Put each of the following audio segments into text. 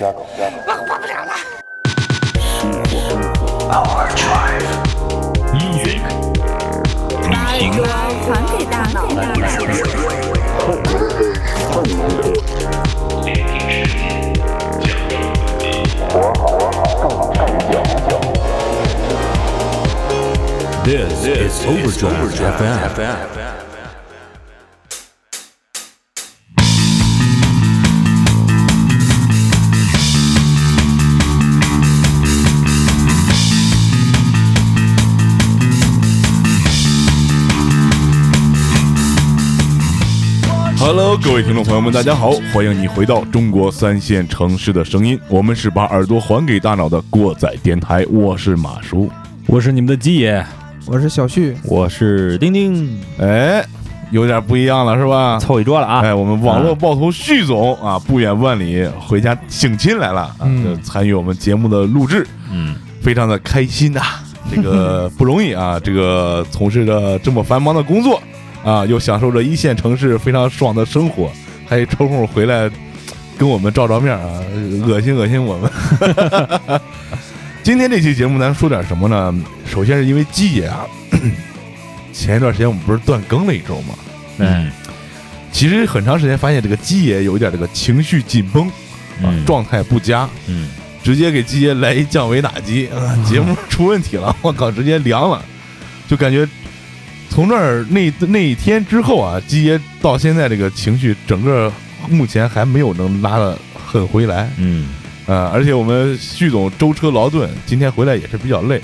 我不了了。Music，旅行，传给大脑。This is Overdrive FM。Hello，各位听众朋友们，大家好，欢迎你回到中国三线城市的声音，我们是把耳朵还给大脑的过载电台，我是马叔。我是你们的鸡爷，我是小旭，我是丁丁，哎，有点不一样了是吧？凑一桌了啊！哎，我们网络爆头旭总啊，不远万里回家省亲来了啊，嗯。就参与我们节目的录制，嗯，非常的开心呐、这个不容易啊，这个从事着这么繁忙的工作啊，又享受着一线城市非常爽的生活，还抽空回来跟我们照照面啊，恶心恶心我们。今天这期节目咱说点什么呢？首先是因为鸡爷啊，前一段时间我们不是断更了一周吗？嗯其实很长时间发现这个鸡爷有一点这个情绪紧绷啊，嗯状态不佳，嗯，直接给鸡爷来一降维打击啊，节目出问题了，我靠，直接凉了，就感觉从那儿那那一天之后啊，鸡爷到现在这个情绪整个目前还没有能拉的很回来，嗯啊，而且我们旭总舟车劳顿，今天回来也是比较累。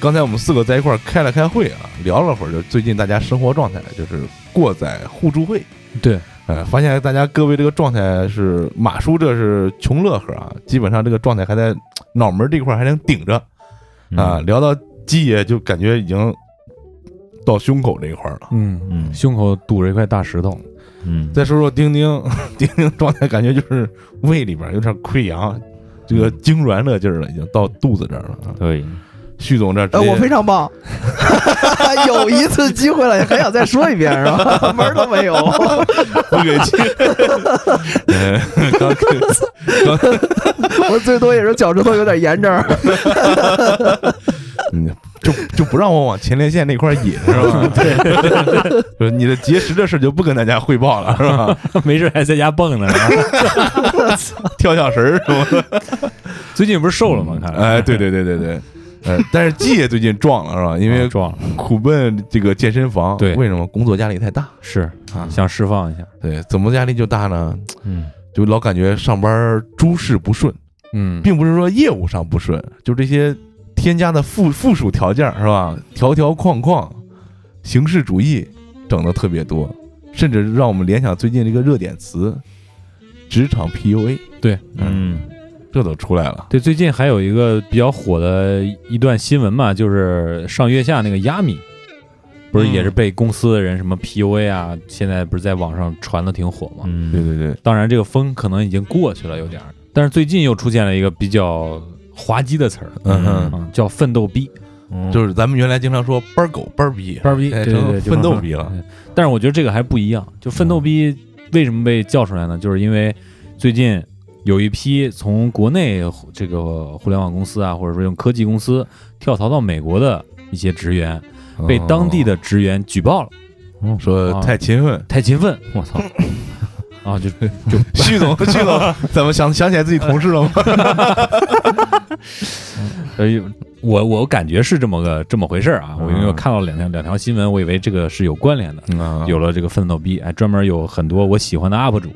刚才我们四个在一块儿开了开会啊，聊了会儿，就最近大家生活状态，就是过载互助会。对，呃，发现大家各位这个状态是马叔这是穷乐呵啊，基本上这个状态还在脑门这块儿还能顶着啊。聊到鸡爷就感觉已经到胸口这一块了。嗯嗯胸口堵着一块大石头，嗯，再说说丁丁，丁丁状态感觉就是胃里边有点溃疡，这个痉挛的劲儿了，已经到肚子这儿了啊。可以，旭总这我非常棒，有一次机会了，还想再说一遍是吧？门都没有，不给气。嗯，刚刚我最多也是脚趾头有点炎症。嗯，就就不让我往前列腺那块引是吧？对，就是你的节食的事就不跟大家汇报了是吧？没事还在家蹦呢。跳跳绳儿是吧？最近不是瘦了吗？看来，哎，对对对对对，呃，但是季爷最近壮了是吧？因为壮了，苦奔这个健身房，对为什么工作压力太大？是啊想释放一下。对，怎么压力就大呢？嗯就老感觉上班诸事不顺，嗯，并不是说业务上不顺，就这些添加的附附属条件是吧？条条框框，形式主义整的特别多，甚至让我们联想最近这个热点词“职场 PUA”，对，嗯，这都出来了。对，最近还有一个比较火的一段新闻嘛，就是上月下那个亚米，不是也是被公司的人什么 PUA 啊，现在不是在网上传的挺火嘛。嗯对对对，当然，这个风可能已经过去了，有点儿。但是最近又出现了一个比较滑稽的词儿，嗯叫奋斗逼，就是咱们原来经常说“班儿狗班儿逼”，班儿逼，哎对对对，成奋斗逼了。但是我觉得这个还不一样，就奋斗逼为什么被叫出来呢？就是因为最近有一批从国内这个互联网公司啊，或者说用科技公司跳槽到美国的一些职员，被当地的职员举报了，哦说太勤奋。太勤奋，我操！啊，就 就徐总，徐总，怎么想想起来自己同事了吗？呃，我我感觉是这么个这么回事儿啊，我因为我嗯看到两条两条新闻，我以为这个是有关联的。啊有了这个奋斗逼，哎，专门有很多我喜欢的 UP 主，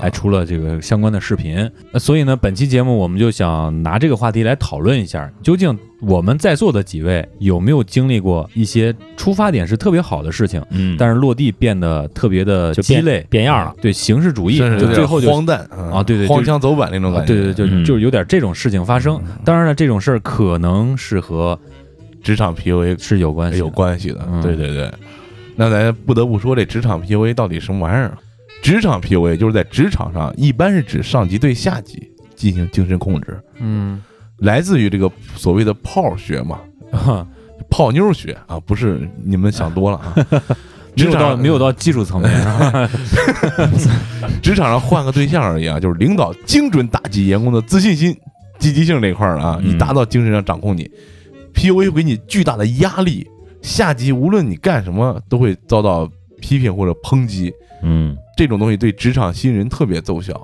还出了这个相关的视频。那所以呢，本期节目我们就想拿这个话题来讨论一下，究竟我们在座的几位有没有经历过一些出发点是特别好的事情，嗯，但是落地变得特别的就鸡肋，变样了。对形式主义，就最后就荒诞啊对对就荒腔走板那种啊感觉。对对，就嗯就有点这种事情发生。当然了，这种事儿可能是和职场 PUA 是有关系，有关系的。嗯对对对，那咱不得不说，这职场 PUA 到底什么玩意儿？职场 PUA 就是在职场上，一般是指上级对下级进行精神控制，嗯，来自于这个所谓的泡学嘛，哈泡妞学啊，不是你们想多了啊。没有职场到没有到技术层面？职场上换个对象而已啊，就是领导精准打击员工的自信心、积极性这一块儿啊，嗯以达到精神上掌控你。PUA 会给你巨大的压力，下级无论你干什么都会遭到批评或者抨击。嗯这种东西对职场新人特别奏效，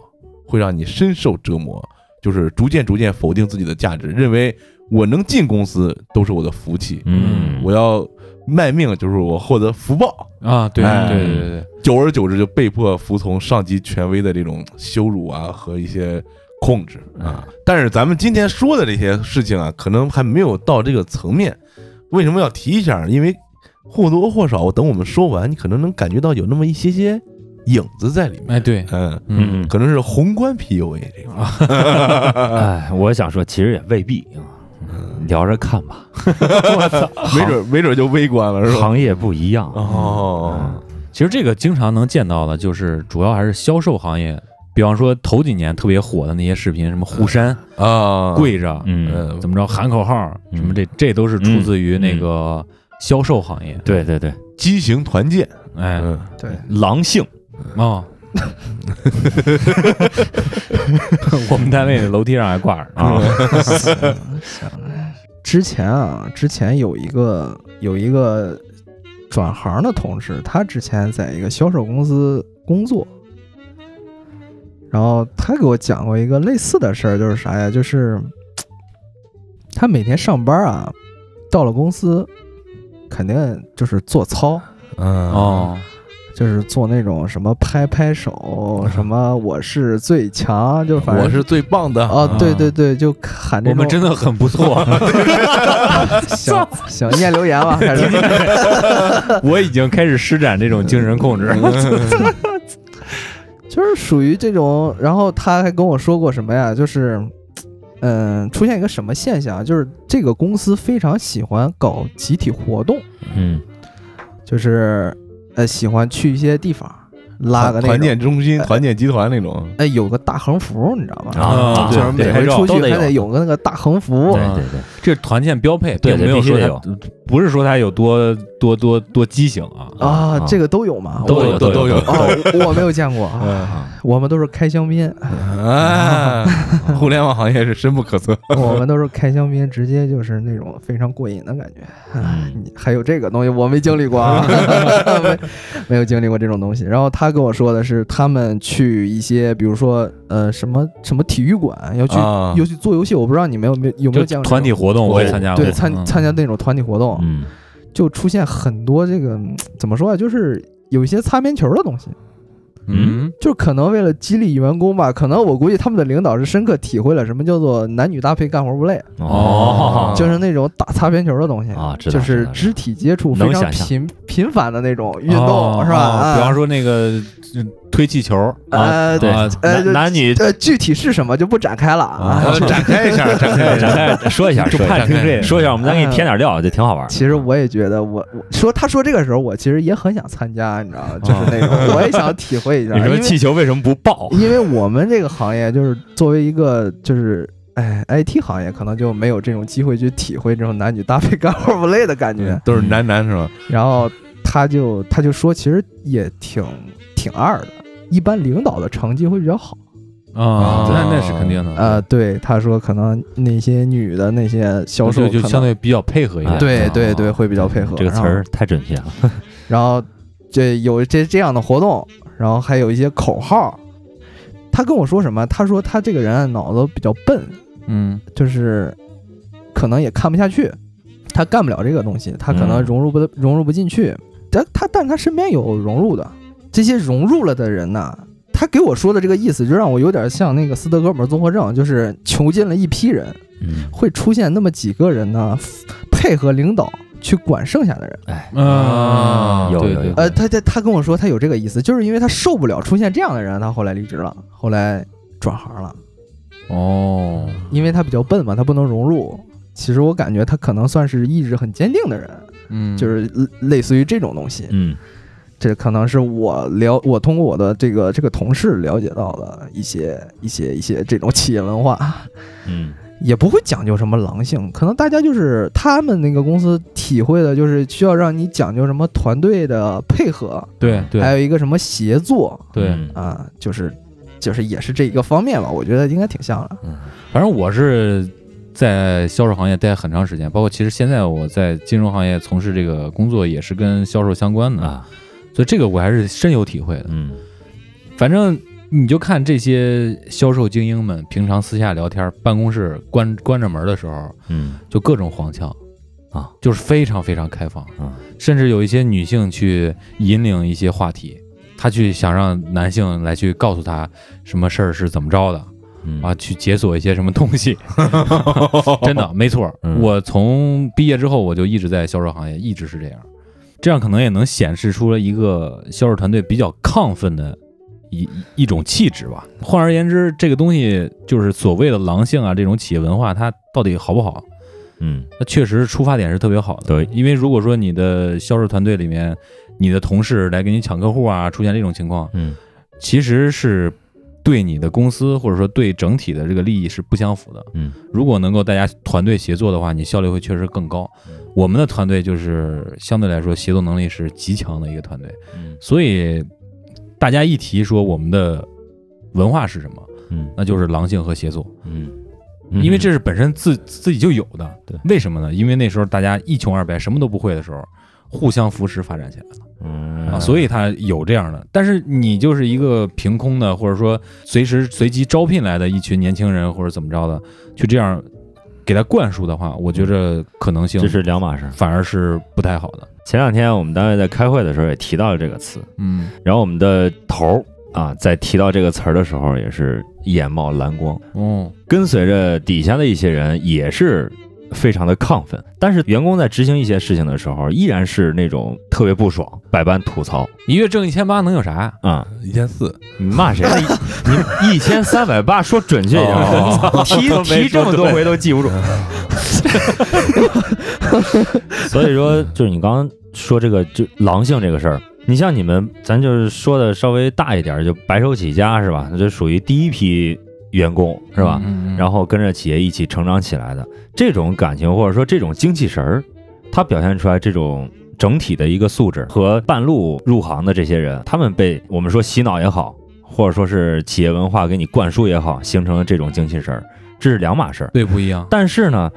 会让你深受折磨，就是逐渐逐渐否定自己的价值，认为我能进公司都是我的福气，嗯，我要卖命就是我获得福报。啊，对对对对，久而久之就被迫服从上级权威的这种羞辱啊和一些控制啊。但是咱们今天说的这些事情啊，可能还没有到这个层面。为什么要提一下？因为或多或少，等我们说完，你可能能感觉到有那么一些些影子在里面。哎对，嗯，嗯可能是宏观 PUA 这块儿。哎，我想说，其实也未必啊，聊着看吧，没准没准就微观了，是吧？行业不一样哦，其实这个经常能见到的，就是主要还是销售行业。比方说头几年特别火的那些视频，什么护衫啊，跪着，嗯，嗯，怎么着喊口号，嗯什么这这都是出自于那个销售行业。对对对，畸形团建，哎。嗯，对，狼性，啊，我们单位的楼梯上还挂着啊，之前啊，之前有一个有一个转行的同事，他之前在一个销售公司工作，然后他给我讲过一个类似的事儿，就是啥呀？就是他每天上班啊，到了公司，肯定就是做操，嗯，哦，就是做那种什么拍拍手，什么我是最强，就反正我是最棒的哦，对对对，就喊这。我们真的很不错，行行，念留言吧，开始。我已经开始施展这种精神控制。就是属于这种，然后他还跟我说过什么呀？就是，嗯，出现一个什么现象？就是这个公司非常喜欢搞集体活动，嗯就是呃喜欢去一些地方拉个那团，建中心、团建集团那种，哎有个大横幅，你知道吧？啊，就是每对回出去还得有个那个大横幅对，对对，这是团建标配，对没有说必须得它不是说它有多多多多畸形啊。啊啊，这个都有吗？都有都有哦，我没有见过啊，啊 我们都是开香槟，啊，互联网行业是深不可测。我们都是开香槟，直接就是那种非常过瘾的感觉。嗯你还有这个东西，我没经历过啊，没没有经历过这种东西。然后他跟我说的是，他们去一些，比如说呃什么什么体育馆要去啊。要去做游戏，我不知道你们有没有有没有就见过团体活动我也参加过，对参嗯。参加那种团体活动，嗯。就出现很多这个嗯怎么说啊，就是有一些擦边球的东西。嗯。就是可能为了激励员工吧，可能我估计他们的领导是深刻体会了什么叫做男女搭配干活不累，哦。就是那种打擦边球的东西啊知道就是知道肢体接触非常想象频频繁的那种运动，哦是吧？比方说那个嗯推气球，呃对啊呃男男女呃，具体是什么就不展开了啊。呃 展开一下，展开。展开说一下，就说一下怕听这个说一下，我们再给你添点料，就挺好玩。其实我也觉得我，我说他说这个时候，我其实也很想参加，你知道吗？就是那种 我也想体会一下，你说气球为什么不爆？因为我们这个行业就是作为一个就是。哎，IT 行业可能就没有这种机会去体会这种男女搭配干活不累的感觉。都是男男是吧？然后他就他就说，其实也挺挺二的，一般领导的成绩会比较好。啊，那那是肯定的。啊，对，他说可能那些女的那些销售就相对比较配合一点。对啊对对，会比较配合。这个词儿太准确了。然后，这有这这样的活动，然后还有一些口号。他跟我说什么？他说他这个人啊脑子比较笨，嗯就是可能也看不下去，他干不了这个东西，他可能嗯融入不、融入不进去。但他但他身边有融入的，这些融入了的人呢，他给我说的这个意思，就让我有点像那个斯德哥尔摩综合症，就是囚禁了一批人，嗯，会出现那么几个人呢，配合领导去管剩下的人。哎，啊，对对有有有呃，他他他跟我说他有这个意思，就是因为他受不了出现这样的人，他后来离职了，后来转行了，哦，因为他比较笨嘛，他不能融入。其实我感觉他可能算是意志很坚定的人，嗯，就是类类似于这种东西。嗯这可能是我了，我通过我的这个这个同事了解到的一些一些一些这种企业文化。嗯也不会讲究什么狼性，可能大家就是他们那个公司体会的就是需要让你讲究什么团队的配合，对对还有一个什么协作对，嗯啊，就是就是也是这一个方面吧，我觉得应该挺像的。嗯反正我是在销售行业待很长时间，包括其实现在我在金融行业从事这个工作也是跟销售相关的，啊，所以这个我还是深有体会的。嗯。反正你就看这些销售精英们平常私下聊天，办公室关关着门的时候，嗯。就各种黄腔啊，就是非常非常开放，嗯甚至有一些女性去引领一些话题，她去想让男性来去告诉她什么事儿是怎么着的嗯。啊，去解锁一些什么东西，真的没错。嗯。我从毕业之后，我就一直在销售行业，一直是这样，这样可能也能显示出了一个销售团队比较亢奋的。一一种气质吧。换而言之，这个东西就是所谓的狼性啊，这种企业文化，它到底好不好？嗯那确实出发点是特别好的。对因为如果说你的销售团队里面，你的同事来给你抢客户啊，出现这种情况，嗯其实是对你的公司或者说对整体的这个利益是不相符的。嗯如果能够大家团队协作的话，你效率会确实更高。我们的团队就是相对来说协作能力是极强的一个团队，嗯所以大家一提说我们的文化是什么，嗯那就是狼性和协作。嗯，因为这是本身自自己就有的。对为什么呢？因为那时候大家一穷二白，什么都不会的时候，互相扶持发展起来了嗯啊，所以他有这样的。但是你就是一个凭空的，或者说随时随机招聘来的一群年轻人，或者怎么着的，去这样给他灌输的话，我觉着可能性这是两码事。反而是不太好的。前两天我们单位在开会的时候也提到了这个词，嗯然后我们的头儿啊，在提到这个词儿的时候也是眼冒蓝光，嗯跟随着底下的一些人也是非常的亢奋，但是员工在执行一些事情的时候，依然是那种特别不爽，百般吐槽一月挣一千八能有啥？啊、一千四，你骂谁呢？你一千三百八，说准确一点，哦提提这么多回都记不住。所以说，就是你刚刚说这个就狼性这个事儿，你像你们，咱就是说的稍微大一点，就白手起家是吧？那就属于第一批员工是吧？嗯然后跟着企业一起成长起来的这种感情，或者说这种精气神儿，它表现出来这种整体的一个素质和半路入行的这些人，他们被我们说洗脑也好，或者说是企业文化给你灌输也好，形成了这种精气神儿，这是两码事儿。对不一样。但是呢，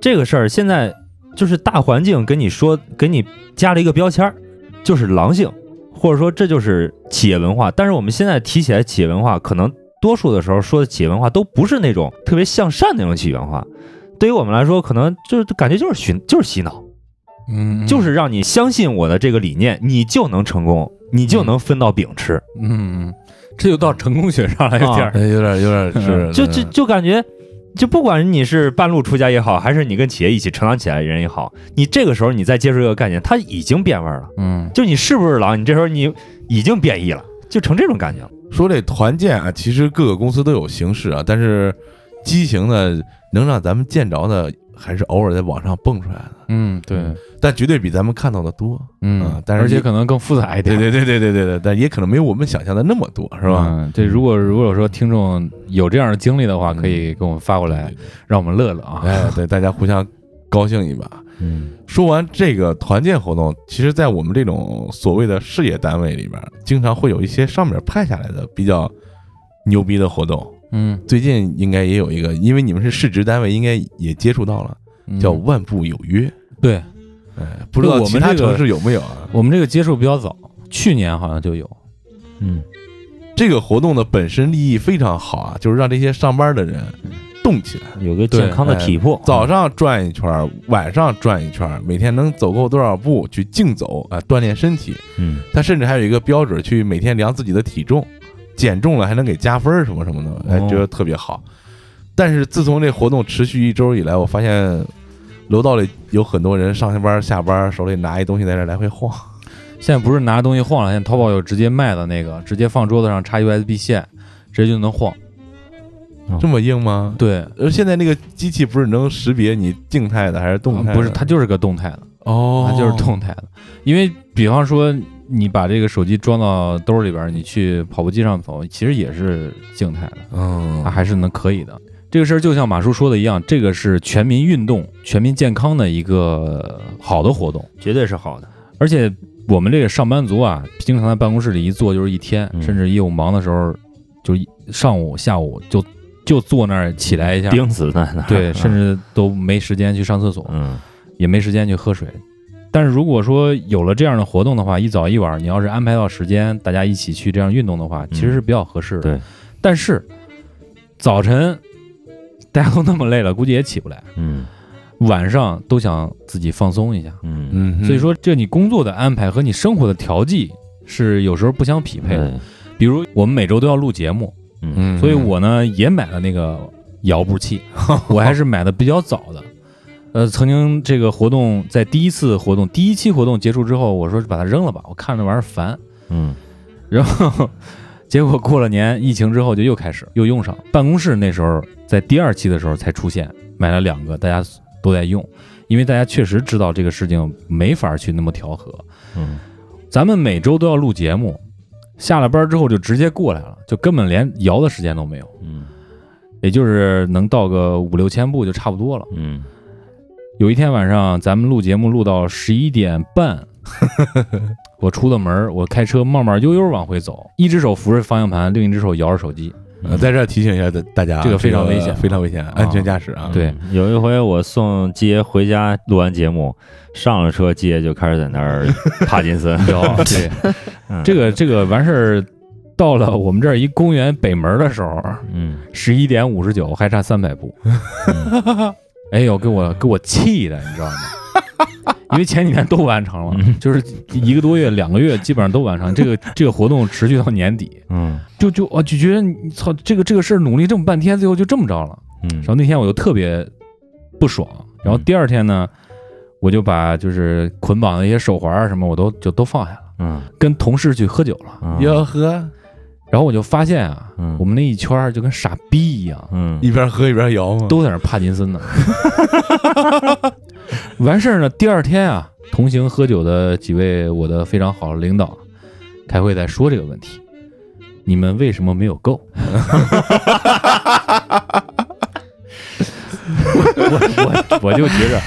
这个事儿现在就是大环境跟你说，给你加了一个标签儿，就是狼性，或者说这就是企业文化。但是我们现在提起来企业文化，可能多数的时候说的企业文化都不是那种特别向善的那种企业文化。对于我们来说，可能就是感觉就是洗，就是洗脑，嗯，就是让你相信我的这个理念，你就能成功，你就能分到饼吃。嗯，嗯这就到成功学上了，有点有点有点是，就就就感觉，就不管你是半路出家也好，还是你跟企业一起成长起来的人也好，你这个时候你再接触这个概念，它已经变味儿了。嗯就你是不是狼，你这时候你已经变异了，就成这种感觉了。说这团建啊，其实各个公司都有形式啊，但是畸形的能让咱们见着的，还是偶尔在网上蹦出来的，嗯，对，但绝对比咱们看到的多。嗯啊，但是而且可能更复杂一点。对对对对对对对，但也可能没有我们想象的那么多，是吧？嗯，这如果如果说听众有这样的经历的话，可以给我们发过来，让我们乐乐啊。哎，对，大家互相高兴一把。嗯说完这个团建活动，其实，在我们这种所谓的事业单位里边，经常会有一些上面派下来的比较牛逼的活动。嗯，最近应该也有一个，因为你们是市值单位，应该也接触到了，嗯叫万步有约。对哎，不知道其他城市有没有啊？我们这个接触比较早，去年好像就有。嗯这个活动的本身利益非常好啊，就是让这些上班的人动起来。有个健康的体魄。早上转一圈儿，晚上转一圈儿，每天能走够多少步去竞走啊，锻炼身体。嗯他甚至还有一个标准，去每天量自己的体重，减重了还能给加分儿什么什么的，哎，哦觉得特别好。但是自从这活动持续一周以来，我发现楼道里有很多人上下班下班，手里拿一东西在这来回晃。现在不是拿东西晃了，现在淘宝有直接卖的那个，直接放桌子上插 USB 线，直接就能晃。这么硬吗？对，而现在那个机器不是能识别你静态的还是动态不是，它就是个动态的，哦，它就是动态的。因为比方说你把这个手机装到兜里边儿，你去跑步机上走，其实也是静态的，嗯它还是能可以的。这个事儿就像马叔说的一样，这个是全民运动、全民健康的一个好的活动，绝对是好的。而且我们这个上班族啊，经常在办公室里一坐就是一天，嗯甚至业务忙的时候，就一上午、下午就就坐那儿起来一下，钉死在那儿，对，甚至至都没时间去上厕所，嗯。也没时间去喝水。但是如果说有了这样的活动的话，一早一晚，你要是安排到时间，大家一起去这样运动的话，其实是比较合适的。对，但是早晨大家都那么累了，估计也起不来。嗯。晚上都想自己放松一下，嗯。嗯，所以说这你工作的安排和你生活的调剂是有时候不相匹配的。对。比如我们每周都要录节目，嗯嗯，所以我呢也买了那个摇步器，我还是买的比较早的。呃，曾经这个活动在第一次活动第一期活动结束之后，我说把它扔了吧，我看这玩意儿烦。嗯然后结果过了年，疫情之后就又开始又用上。办公室那时候在第二期的时候才出现，买了两个，大家都在用，因为大家确实知道这个事情没法去那么调和。嗯咱们每周都要录节目，下了班之后就直接过来了，就根本连摇的时间都没有，嗯也就是能到个五六千步就差不多了。嗯有一天晚上，咱们录节目录到十一点半，我出了门儿，我开车慢慢悠悠往回走，一只手扶着方向盘，另一只手摇着手机。呃在这儿提醒一下大大家啊，这个非常危险非常危险，安全驾驶啊。对嗯有一回我送杰回家录完节目，上了车，杰就开始在那儿 帕金森。有 对，嗯这个这个完事儿，到了我们这儿一公园北门的时候，嗯十一点五十九，还差三百步。哎呦，给我给我气的，你知道吗？因为前几天都完成了，嗯就是一个多月、两个月，基本上都完成。这个 这个活动持续到年底，嗯就就我就觉得你操，这个这个事儿努力这么半天，最后就这么着了。嗯然后那天我就特别不爽，然后第二天呢，我就把就是捆绑的一些手环啊什么，我都就都放下了，嗯跟同事去喝酒了。嗯要喝，然后我就发现啊，嗯我们那一圈就跟傻逼一样，嗯一边喝一边摇嘛。都在那帕金森呢。完事儿呢，第二天啊，同行喝酒的几位我的非常好的领导开会在说这个问题，你们为什么没有够？我我我就觉着，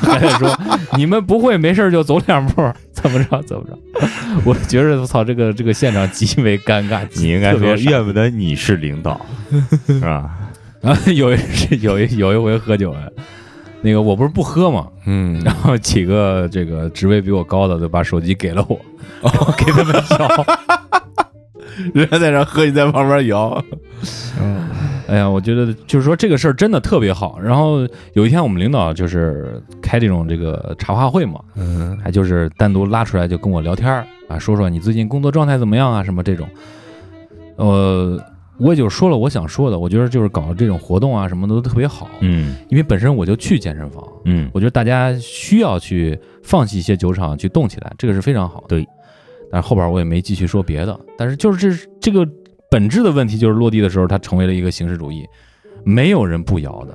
还得说你们不会没事就走两步，怎么着怎么着？我觉着我操，这个这个现场极为尴尬，你应该说，怨不得你是领导，是吧？啊，有一是有一有一回喝酒啊，那个我不是不喝嘛，嗯，然后几个这个职位比我高的就把手机给了我，给他们摇。人家在这喝，你在旁边摇。哎呀，我觉得就是说这个事儿真的特别好。然后有一天我们领导就是开这种这个茶话会嘛，嗯还就是单独拉出来就跟我聊天儿啊，说说你最近工作状态怎么样啊，什么这种。呃，我也就说了我想说的，我觉得就是搞这种活动啊，什么的都特别好。嗯因为本身我就去健身房，嗯我觉得大家需要去放弃一些酒场去动起来，这个是非常好的。对，但是后边我也没继续说别的，但是就是这这个本质的问题，就是落地的时候，它成为了一个形式主义，没有人不摇的。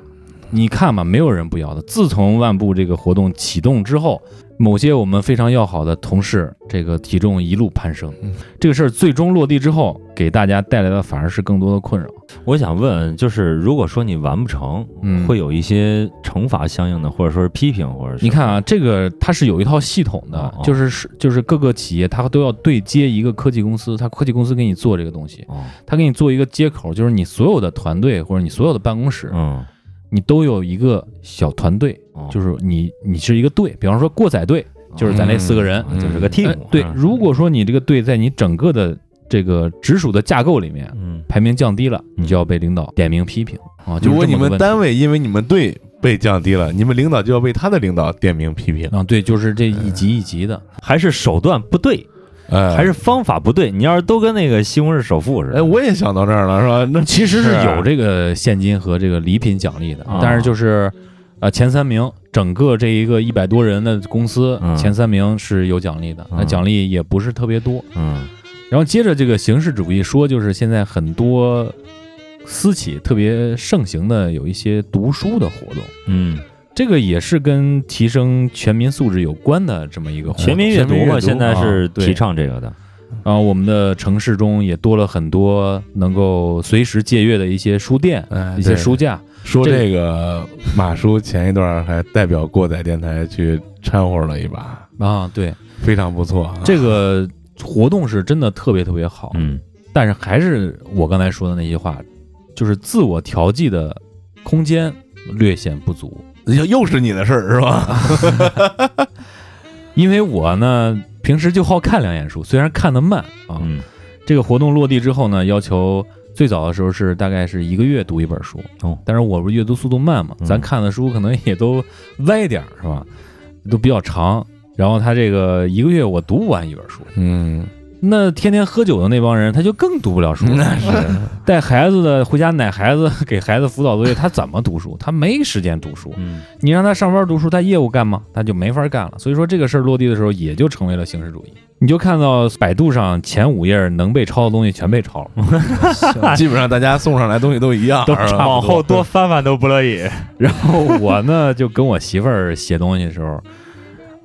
你看嘛，没有人不摇的。自从万步这个活动启动之后，某些我们非常要好的同事，这个体重一路攀升。嗯，这个事儿最终落地之后，给大家带来的反而是更多的困扰。我想问，就是如果说你完不成，嗯。会有一些惩罚相应的，或者说是批评，或者是你看啊，这个它是有一套系统的就是是就是各个企业它都要对接一个科技公司，它科技公司给你做这个东西，哦，它给你做一个接口，就是你所有的团队或者你所有的办公室，嗯，你都有一个小团队，哦。就是你你是一个队，比方说过载队，就是咱那四个人，嗯。就是个 team，哎对嗯，如果说你这个队在你整个的这个直属的架构里面嗯。排名降低了，你就要被领导点名批评。啊。就是如果你们这么个问题。单位因为你们队被降低了，你们领导就要被他的领导点名批评。啊，对，就是这一级一级的，还是手段不对，哎，还是方法不对。你要是都跟那个西红柿首富似的，哎，我也想到这儿了，是吧？那其实是是。有这个现金和这个礼品奖励的啊，但是就是呃前三名，整个这一个一百多人的公司嗯前三名是有奖励的，那嗯奖励也不是特别多。嗯然后接着这个形式主义说，就是现在很多私企特别盛行的有一些读书的活动，嗯，这个也是跟提升全民素质有关的这么一个活动全民阅读嘛，现在是提倡这个的。然后我们的城市中也多了很多能够随时借阅的一些书店、一些书架。说这这个马叔前一段还代表过载电台去掺和了一把，啊，对，非常不错啊。这个活动是真的特别特别好，嗯但是还是我刚才说的那些话，就是自我调剂的空间略显不足。又又是你的事儿是吧？因为我呢平时就好看两眼书，虽然看得慢啊。嗯。这个活动落地之后呢，要求最早的时候是大概是一个月读一本书，哦。但是我不是阅读速度慢嘛，嗯。咱看的书可能也都歪点儿是吧，都比较长。然后他这个一个月我读不完一本书，嗯，那天天喝酒的那帮人他就更读不了书了。那是带孩子的回家奶孩子，给孩子辅导作业，他怎么读书？他没时间读书。嗯你让他上班读书，他业务干吗？他就没法干了。所以说这个事儿落地的时候，也就成为了形式主义。你就看到百度上前五页能被抄的东西全被抄了，基本上大家送上来东西都一样，都差往后多翻翻都不乐意。然后我呢就跟我媳妇儿写东西的时候，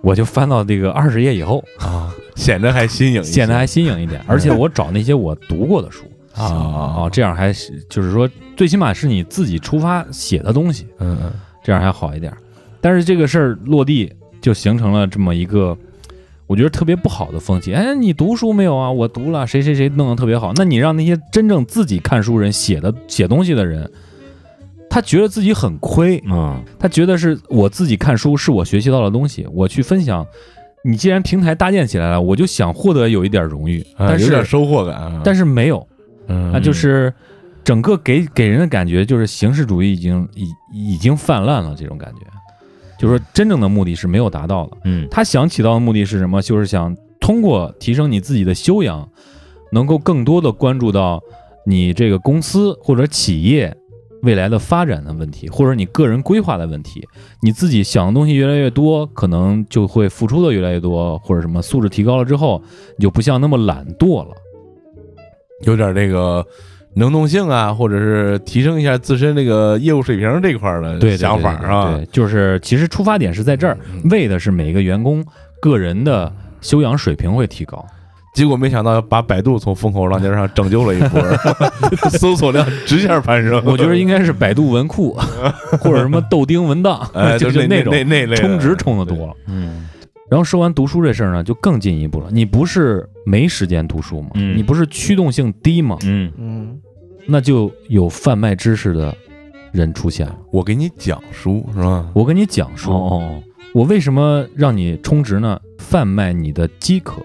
我就翻到这个二十页以后，啊，显得还新颖显得还新颖一点，而且我找那些我读过的书啊啊，这样还就是说最起码是你自己出发写的东西，嗯嗯这样还好一点。但是这个事儿落地就形成了这么一个，我觉得特别不好的风气。哎，你读书没有啊？我读了，谁谁谁弄得特别好。那你让那些真正自己看书人写的写东西的人，他觉得自己很亏，嗯他觉得是我自己看书是我学习到的东西，我去分享。你既然平台搭建起来了，我就想获得有一点荣誉，啊但是有点收获感啊，但是没有，嗯那就是整个给给人的感觉就是形式主义已经已已经泛滥了，这种感觉，就是说真正的目的是没有达到的。嗯他想起到的目的是什么？就是想通过提升你自己的修养，能够更多的关注到你这个公司或者企业未来的发展的问题，或者你个人规划的问题。你自己想的东西越来越多，可能就会付出的越来越多，或者什么素质提高了之后，你就不像那么懒惰了。有点这个能动性啊，或者是提升一下自身这个业务水平这块儿的想法啊对，就是其实出发点是在这儿，嗯为的是每个员工个人的修养水平会提高。结果没想到把百度从风口浪尖上拯救了一波，搜索量直线攀升。我觉得应该是百度文库 或者什么豆丁文档，哎，就就是那种那那类充值充的多了。嗯然后说完读书这事儿呢，就更进一步了。你不是没时间读书吗？嗯你不是驱动性低吗？嗯嗯那就有贩卖知识的人出现了。我给你讲书是吧？我给你讲书，哦我为什么让你充值呢？贩卖你的饥渴，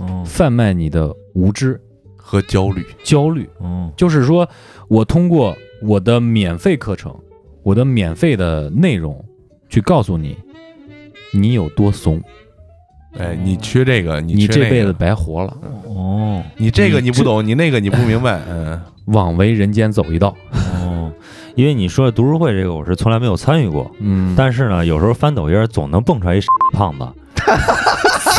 哦贩卖你的无知、和焦虑，焦虑。嗯。就是说我通过我的免费课程，我的免费的内容，去告诉你，你有多怂，哎，你缺这个，你缺那个。这辈子白活了，哦。你这个你不懂，你那个你不明白，嗯，枉为人间走一道。哦，因为你说的读书会这个，我是从来没有参与过，嗯，但是呢，有时候翻抖音总能蹦出来一 胖子。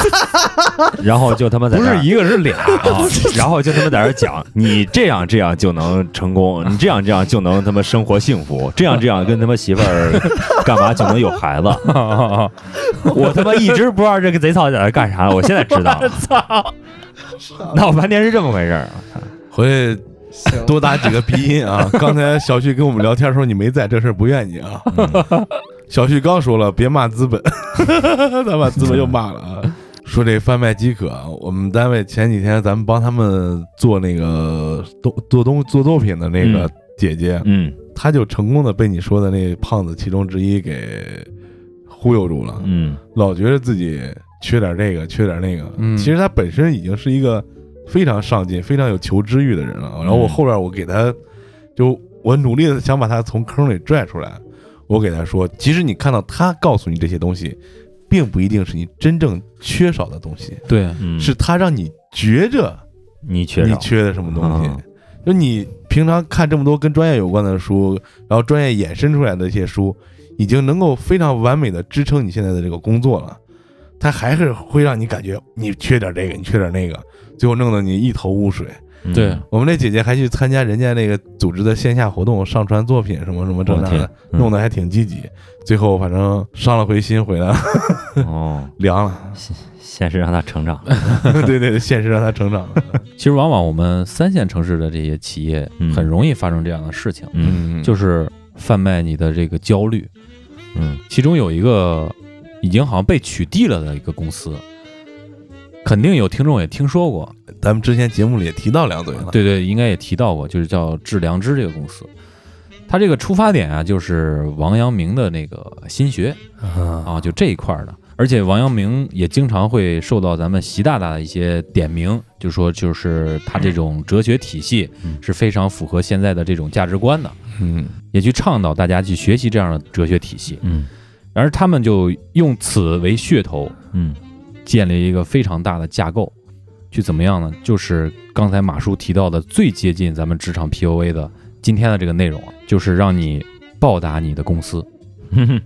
然后就他妈在不那儿是一个是俩，啊，然后就他妈在这儿讲，你这样这样就能成功，你这样这样就能他妈生活幸福，这样这样跟他妈媳妇儿干嘛就能有孩子。我他妈一直不知道这个贼操在那干啥，我现在知道了。操！闹半天是这么回事儿。回去行，多打几个鼻音啊！刚才小旭跟我们聊天的时候，你没在，这事儿不怨你啊。小旭刚说了，别骂资本，咱把资本又骂了啊。说这贩卖饥渴啊，我们单位前几天咱们帮他们做那个做做东做作品的那个嗯姐姐，嗯她就成功的被你说的那胖子其中之一给忽悠住了，嗯老觉得自己缺点这个，缺点那个。嗯其实他本身已经是一个非常上进、非常有求知欲的人了。然后我后边我给他，就我努力的想把他从坑里拽出来。我给他说，其实你看到他告诉你这些东西，并不一定是你真正缺少的东西，对，嗯，是它让你觉着你你缺你缺的什么东西嗯。就你平常看这么多跟专业有关的书，然后专业衍生出来的一些书，已经能够非常完美的支撑你现在的这个工作了。它还是会让你感觉你缺点这个，你缺点那个，最后弄得你一头雾水。嗯对我们那姐姐还去参加人家那个组织的线下活动，上传作品什么什么这那的弄得还挺积极。最后反正伤了回心回来了，哦，凉了。现实让他成长。对对对，现实让他成长了。其实往往我们三线城市的这些企业嗯很容易发生这样的事情，嗯就是贩卖你的这个焦虑。嗯其中有一个已经好像被取缔了的一个公司，肯定有听众也听说过，咱们之前节目里也提到两嘴了。对对，应该也提到过，就是叫致良知这个公司。它这个出发点啊，就是王阳明的那个心学啊，啊，就这一块儿的。而且王阳明也经常会受到咱们习大大的一些点名，就说就是他这种哲学体系嗯是非常符合现在的这种价值观的，嗯也去倡导大家去学习这样的哲学体系。嗯然而他们就用此为噱头，嗯建立一个非常大的架构，去怎么样呢？就是刚才马叔提到的最接近咱们职场 PUA 的今天的这个内容啊，就是让你报答你的公司，嗯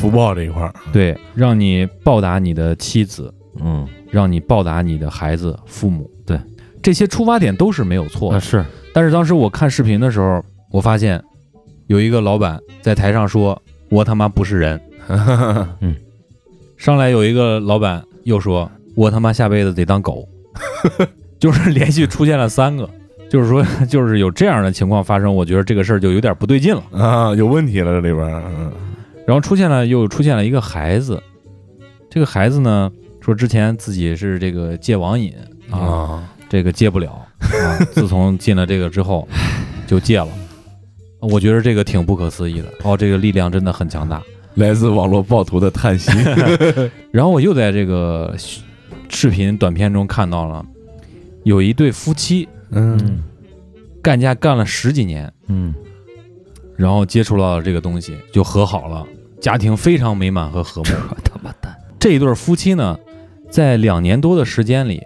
福报这一块儿，对，让你报答你的妻子，嗯，让你报答你的孩子、父母，对，这些出发点都是没有错的。啊是，但是当时我看视频的时候，我发现有一个老板在台上说：“我他妈不是人。”嗯上来有一个老板又说：“我他妈下辈子得当狗。”就是连续出现了三个，就是说，就是有这样的情况发生，我觉得这个事儿就有点不对劲了。啊，有问题了这里边儿。嗯然后出现了又出现了一个孩子，这个孩子呢说之前自己是这个戒网瘾啊，啊，这个戒不了啊，自从进了这个之后就戒了。我觉得这个挺不可思议的哦，这个力量真的很强大。来自网络暴徒的叹息。然后我又在这个视频短片中看到了有一对夫妻嗯干架干了十几年，嗯然后接触到了这个东西就和好了，家庭非常美满和和睦。他妈蛋，这一对夫妻呢，在两年多的时间里，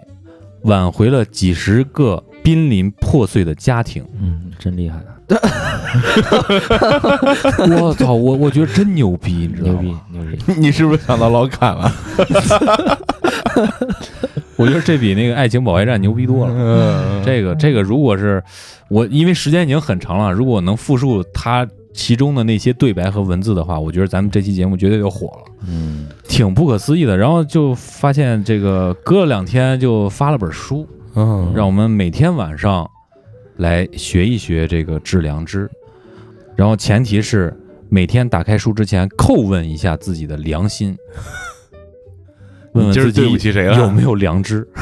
挽回了几十个濒临破碎的家庭。嗯，真厉害，我操，我我觉得真牛逼，你知道牛逼吗？牛逼，你是不是想到老坎了？我觉得这比那个《爱情保卫战》牛逼多了。嗯，这个这个，如果是我，因为时间已经很长了，如果我能复述他其中的那些对白和文字的话，我觉得咱们这期节目绝对就火了，嗯挺不可思议的。然后就发现这个隔了两天就发了本书，嗯，让我们每天晚上来学一学这个致良知，然后前提是每天打开书之前叩问一下自己的良心，问问自己对不起谁了有没有良知。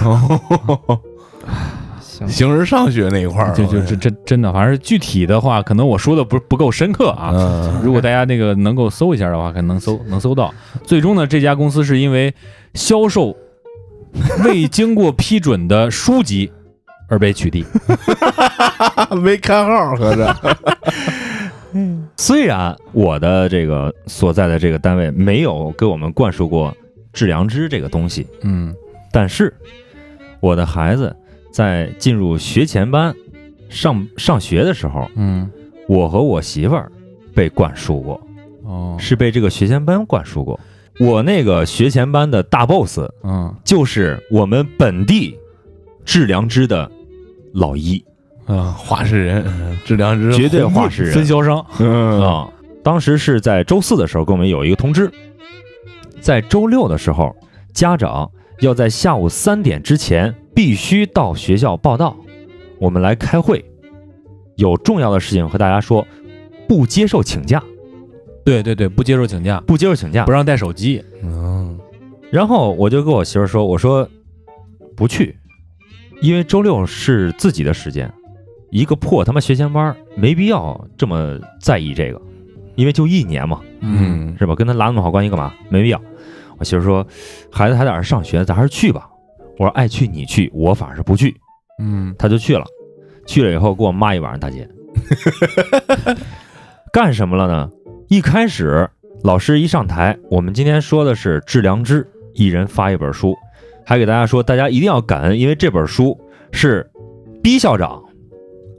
行，形而上学那一块儿，就就这真真的，反正具体的话，可能我说的不不够深刻啊。嗯如果大家那个能够搜一下的话，可能能搜能搜到。最终呢，这家公司是因为销售未经过批准的书籍而被取缔。没看号，合着。嗯。虽然我的这个所在的这个单位没有给我们灌输过致良知这个东西，嗯。但是我的孩子在进入学前班上上学的时候，嗯。我和我媳妇儿被灌输过，哦。是被这个学前班灌输过。我那个学前班的大 boss 嗯。就是我们本地致良知的老一。啊，话事人，嗯致良知绝对红话事人。分销商嗯。啊。当时是在周四的时候跟我们有一个通知，在周六的时候，家长要在下午三点之前必须到学校报到，我们来开会，有重要的事情和大家说，不接受请假，对对对，不接受请假，不接受请假。不。让带手机。嗯。然后我就跟我媳妇说，我说不去，因为周六是自己的时间，一个破他妈学前班儿没必要这么在意这个，因为就一年嘛，嗯是吧？跟他拉那么好关系干嘛？没必要。我媳妇说，孩子还在这儿上学，咱还是去吧。我说爱去你去，我反而是不去。嗯他就去了，去了以后给我骂一晚上大街。干什么了呢？一开始老师一上台，我们今天说的是致良知，一人发一本书，还给大家说大家一定要感恩，因为这本书是 B 校长，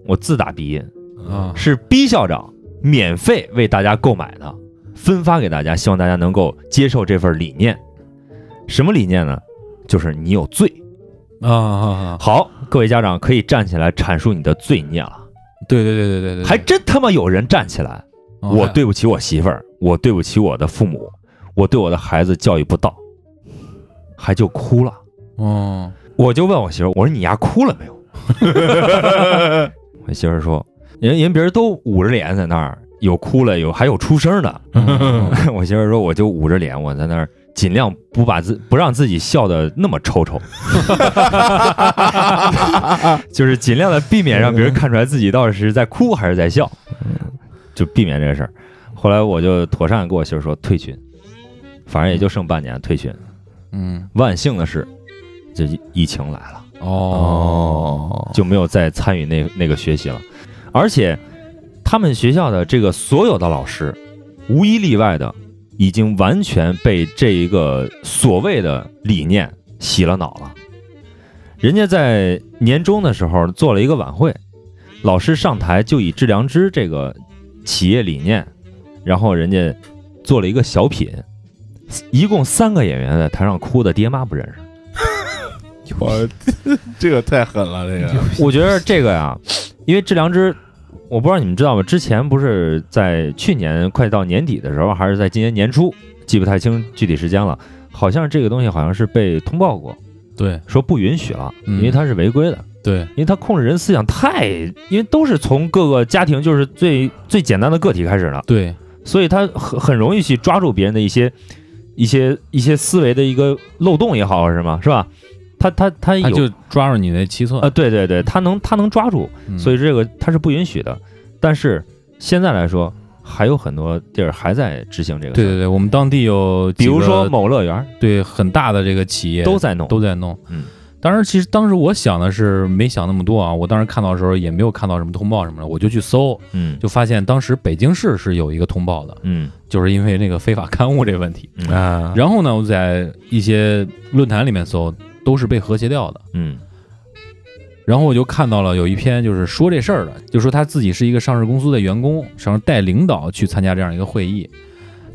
我自打鼻音，啊是 B 校长免费为大家购买的，分发给大家，希望大家能够接受这份理念。什么理念呢？就是你有罪，啊！好，各位家长可以站起来阐述你的罪孽了。对对对对对对，还真他妈有人站起来，哦我对不起我媳妇儿，我对不起我的父母，我对我的孩子教育不到，还就哭了。哦，我就问我媳妇儿，我说你丫哭了没有？我媳妇儿说，人人别人都捂着脸在那儿，有哭了，有还有出声的。我媳妇儿说，我就捂着脸，我在那儿尽量不把自不让自己笑的那么抽抽，就是尽量的避免让别人看出来自己到底是在哭还是在笑，就避免这个事儿。后来我就妥善跟我媳妇儿说退群，反正也就剩半年退群。嗯万幸的是，这疫情来了。哦，就没有再参与那那个学习了。而且，他们学校的这个所有的老师，无一例外的，已经完全被这一个所谓的理念洗了脑了。人家在年终的时候做了一个晚会，老师上台就以致良知这个企业理念，然后人家做了一个小品，一共三个演员在台上哭的爹妈不认识。我这个太狠了，这个 我觉得这个呀，因为致良知，我不知道你们知道吗？之前不是在去年快到年底的时候，还是在今年年初，记不太清具体时间了。好像这个东西好像是被通报过，对说不允许了，嗯因为它是违规的，对，因为它控制人思想太，因为都是从各个家庭就是最最简单的个体开始的，对，所以他很很容易去抓住别人的一些一些一些思维的一个漏洞也好，是吗？是吧？他他他就抓住你那七寸啊，，对对对，他能他能抓住，嗯所以这个他是不允许的。但是现在来说，还有很多地儿还在执行这个，对对对，我们当地有比如说某乐园对很大的这个企业都在弄，都在弄。嗯，当时，其实当时我想的是没想那么多啊，我当时看到的时候也没有看到什么通报什么的，我就去搜，嗯就发现当时北京市是有一个通报的，嗯就是因为那个非法刊物这个问题。嗯啊，然后呢，我在一些论坛里面搜，都是被和谐掉的。嗯然后我就看到了有一篇就是说这事儿的，就说他自己是一个上市公司的员工，然后带领导去参加这样一个会议。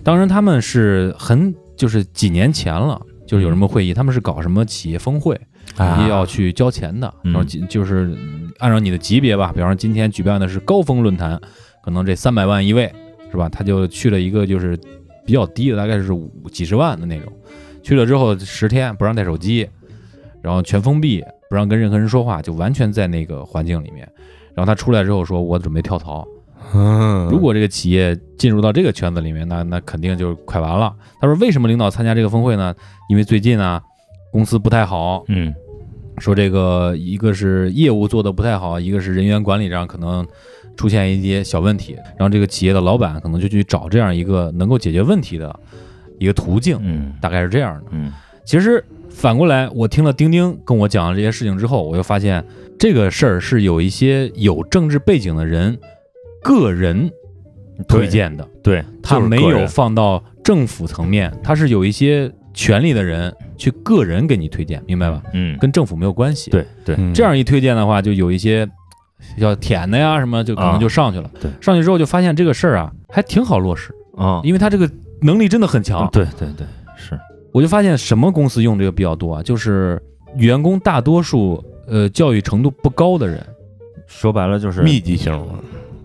当然他们是很就是几年前了，就是有什么会议，他们是搞什么企业峰会，啊要去交钱的，嗯然后几就是按照你的级别吧，比方说今天举办的是高峰论坛，可能这三百万一位是吧？他就去了一个就是比较低的，大概是五几十万的那种。去了之后十天不让带手机，然后全封闭，不让跟任何人说话，就完全在那个环境里面。然后他出来之后说：“我准备跳槽。嗯，如果这个企业进入到这个圈子里面，那那肯定就快完了。”他说：“为什么领导参加这个峰会呢？因为最近啊，公司不太好，嗯说这个一个是业务做的不太好，一个是人员管理上可能出现一些小问题，然后这个企业的老板可能就去找这样一个能够解决问题的一个途径，嗯大概是这样的。嗯其实反过来，我听了丁丁跟我讲了这些事情之后，我又发现这个事儿是有一些有政治背景的人个人推荐的，对，他没有放到政府层面，他是有一些权力的人去个人给你推荐，明白吧？嗯。跟政府没有关系。对对。嗯。这样一推荐的话，就有一些要舔的呀，什么就可能就上去了。对。上去之后就发现这个事儿啊，还挺好落实，啊，因为他这个能力真的很强。对对对是。我就发现什么公司用这个比较多啊，就是员工大多数呃教育程度不高的人，说白了就是密集型，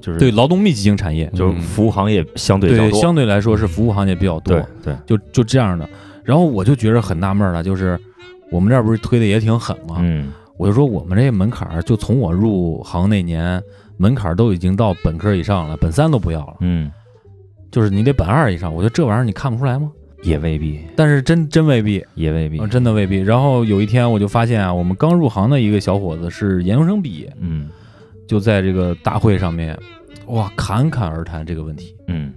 就是对劳动密集型产业，就是服务行业相对较对，多，相对来说是服务行业比较多。对，对。就就这样的。然后我就觉得很纳闷了，就是我们这儿不是推的也挺狠吗？嗯我就说我们这门槛儿，就从我入行那年，门槛儿都已经到本科以上了，本三都不要了，嗯就是你得本二以上。我觉得这玩意儿你看不出来吗？也未必但是真真未必，也未必啊，真的未必。然后有一天我就发现啊，我们刚入行的一个小伙子是研究生毕业，嗯就在这个大会上面，哇，侃侃而谈这个问题。嗯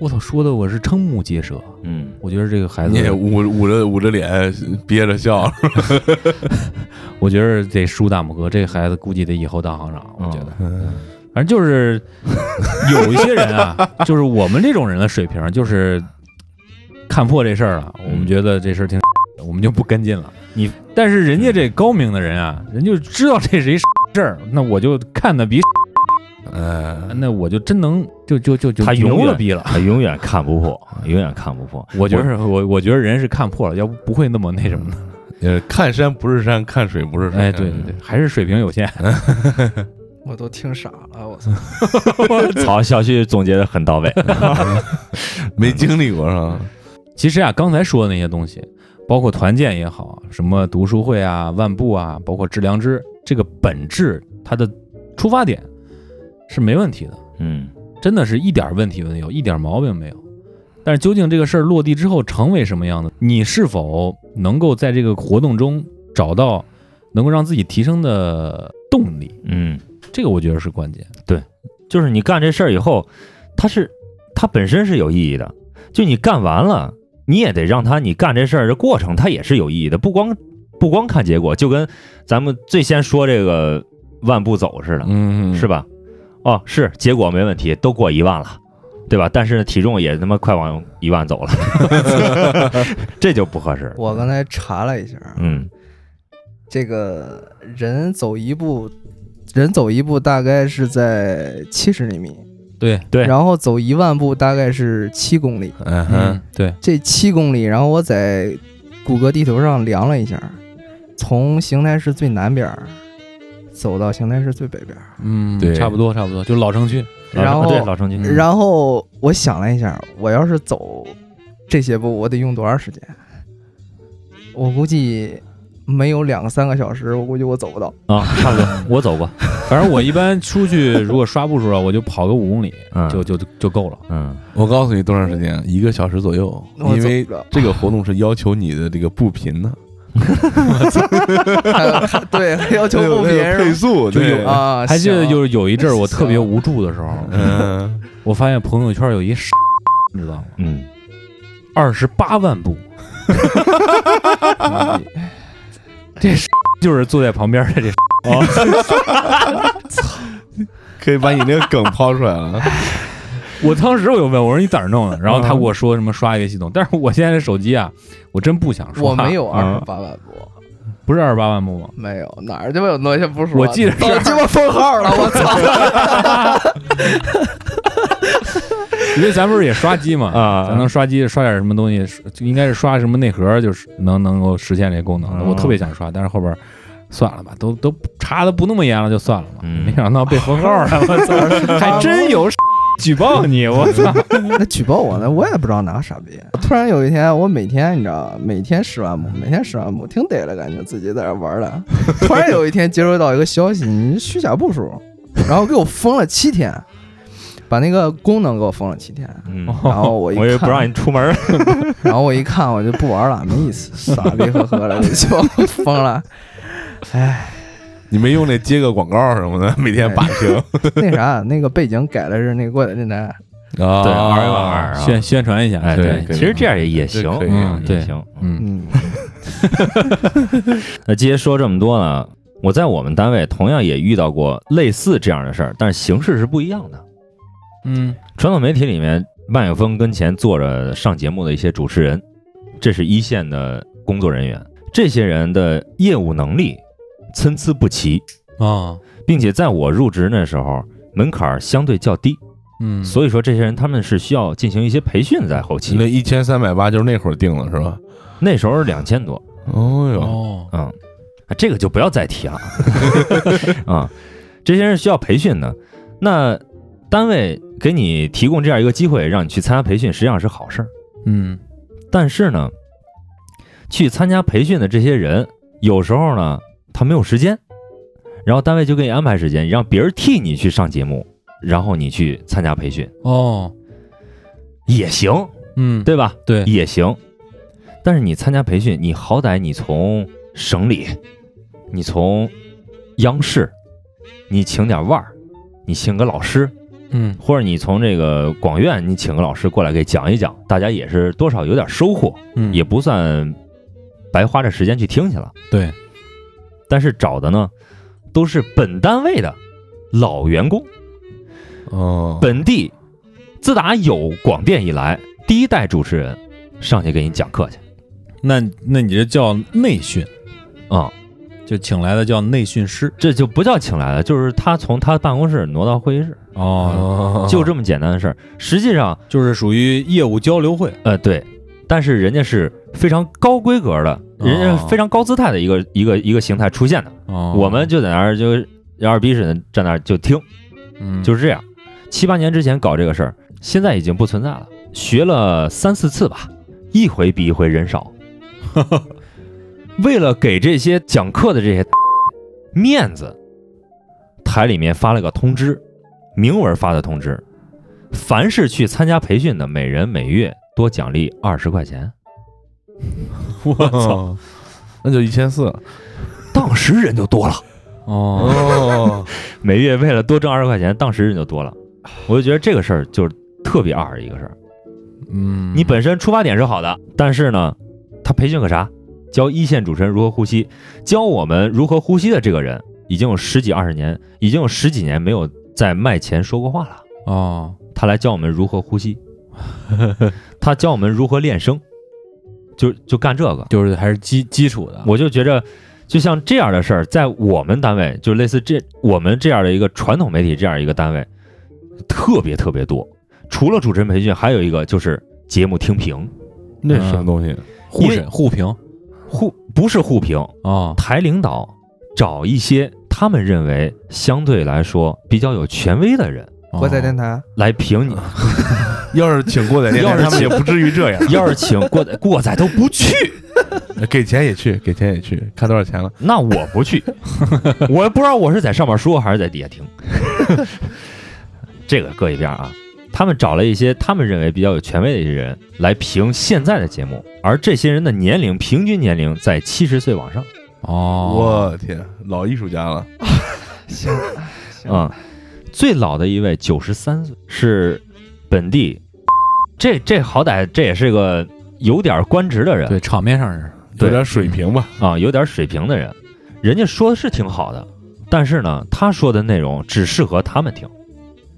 我操，说的我是瞠目结舌。嗯我觉得这个孩子你，也捂捂着捂着脸憋着笑，我觉得得输大拇哥，这个孩子估计得以后当行长。我觉得，嗯反正就是有一些人啊，就是我们这种人的水平，就是看破这事儿了，我们觉得这事儿挺，我们就不跟进了。你，但是人家这高明的人啊，人就知道这是一事儿，那我就看的比，嗯，那我就真能就就就就他永远牛了逼了。他永远看不破，永远看不破。我觉得我我觉得人是看破了，要不不会那么那什么的。呃，看山不是山，看水不是水。哎，对对对，还是水平有限。我都听傻了，我操！好，小旭总结的很到位。没经历过是吧？其实啊，刚才说的那些东西，包括团建也好，什么读书会啊、万步啊，包括致良知，这个本质它的出发点是没问题的，嗯真的是一点问题没有，一点毛病没有。但是究竟这个事儿落地之后成为什么样子，你是否能够在这个活动中找到能够让自己提升的动力，嗯，这个我觉得是关键。对就是你干这事儿以后，它是它本身是有意义的。就你干完了，你也得让它你干这事儿的过程，它也是有意义的。不光不光看结果，就跟咱们最先说这个万步走似的，嗯，是吧？哦，是结果没问题，都过一万了，对吧？但是体重也他妈快往一万走了，这就不合适。我刚才查了一下，嗯这个人走一步，人走一步大概是在七十厘米，对对然后走一万步大概是七公里。嗯哼，，对，这七公里，然后我在谷歌地图上量了一下，从邢台市最南边儿走到邢台市最北边儿，嗯，对差不多差不多，就老城区。然后对老城区，嗯然后我想了一下，我要是走这些步，我得用多长时间？我估计没有两三个小时，我估计我走不到。啊，差不多，我走过，反正我一般出去如果刷步数啊，我就跑个五公里，嗯，就就就够了。嗯我告诉你多长时间，一个小时左右，因为这个活动是要求你的这个步频的，对，还要求步频配是速，吧对，啊，还记得行就是有一阵儿我特别无助的时候，嗯，我发现朋友圈有一傻，你知道吗？嗯，二十八万步，这傻就是坐在旁边的这操。可以把你那个梗抛出来了。我当时我就问我说你咋弄的？然后他跟我说什么刷一个系统，但是我现在这手机啊，我真不想刷。我没有二十嗯八万步，不是二十八万步吗？没有哪儿就有那些步数啊？我记得是早鸡巴封号了，我操！因为咱不是也刷机嘛，啊咱能刷机刷点什么东西，就应该是刷什么内核，就是能能够实现这功能我特别想刷，但是后边算了吧，都都查的不那么严了，就算了吧。嗯没想到被封号了，我操，还真有举报你，我操！那举报我呢？我也不知道哪个傻逼。突然有一天，我每天你知道，每天十万步，每天十万步，挺得了，感觉自己在这玩的。突然有一天接收到一个消息，你虚假步数，然后给我封了七天，把那个功能给我封了七天。嗯，然后我一我也不看让你出门，然后我一看，我就不玩了，没意思，傻逼呵呵的就封了。哎，你没用那接个广告什么的，每天把听那啥，那个背景改的是那个过载电台，啊对二维码啊。宣宣传一下，哎，对，其实这样也也行，也行。嗯。嗯，那接说这么多呢，我在我们单位同样也遇到过类似这样的事儿，但是形式是不一样的。嗯。传统媒体里面，麦克风跟前坐着上节目的一些主持人，这是一线的工作人员，这些人的业务能力参差不齐，啊。并且在我入职那时候门槛儿相对较低，嗯，所以说这些人他们是需要进行一些培训在后期。那一千三百八就是那会儿定了是吧？那时候是两千多，哦哟，哦。嗯，啊这个就不要再提了。啊。这些人需要培训的，那单位给你提供这样一个机会，让你去参加培训，实际上是好事儿。嗯。但是呢，去参加培训的这些人，有时候呢，他没有时间，然后单位就给你安排时间，让别人替你去上节目，然后你去参加培训哦也行，嗯对吧？对也行。但是你参加培训，你好歹你从省里，你从央视，你请点腕儿，你请个老师，嗯或者你从这个广院，你请个老师过来给讲一讲，大家也是多少有点收获。嗯也不算白花这时间去听去了。对但是找的呢，都是本单位的老员工，哦，本地自打有广电以来第一代主持人上去给你讲课去。那那你这叫内训，啊、就请来的叫内训师？这就不叫请来的，就是他从他办公室挪到会议室，哦，哦。就这么简单的事儿。实际上，就是属于业务交流会。呃，对，但是人家是非常高规格的人家非常高姿态的一个一个一个形态出现的，哦，我们就在那儿就二逼似的站那儿就听，嗯就是这样。七八年之前搞这个事儿，现在已经不存在了。学了三四次吧，一回比一回人少。为了给这些讲课的这些面子，台里面发了个通知，明文发的通知，凡是去参加培训的，每人每月多奖励二十块钱。我操，那就一千四。当时人就多了，哦，哦，每月为了多挣二十块钱，当时人就多了。我就觉得这个事儿就是特别二的一个事儿。嗯，你本身出发点是好的，但是呢，他培训个啥？教一线主持人如何呼吸，教我们如何呼吸的这个人，已经有十几二十年，已经有十几年没有在麦前说过话了。哦，他来教我们如何呼吸，他教我们如何练声，就就干这个。就是还是基基础的，我就觉着，就像这样的事儿，在我们单位，就类似这我们这样的一个传统媒体这样一个单位，特别特别多。除了主持人培训，还有一个就是节目听评，那是什么东西？互审互评互不是互评，啊，台领导找一些他们认为相对来说比较有权威的人国仔电台，来评你。要是请过载电台，要是他们也不至于这样。要是请过载过载都不去，给钱也去，给钱也去，看多少钱了？那我不去，我也不知道我是在上面说还是在底下听。这个搁一边啊，他们找了一些他们认为比较有权威的一些人来评现在的节目，而这些人的年龄平均年龄在七十岁往上。哦，我天，老艺术家了。行行嗯，最老的一位九十三岁，是本地，这这好歹这也是个有点官职的人对场面上是有点水平吧？啊，有点水平的人，人家说的是挺好的，但是呢，他说的内容只适合他们听。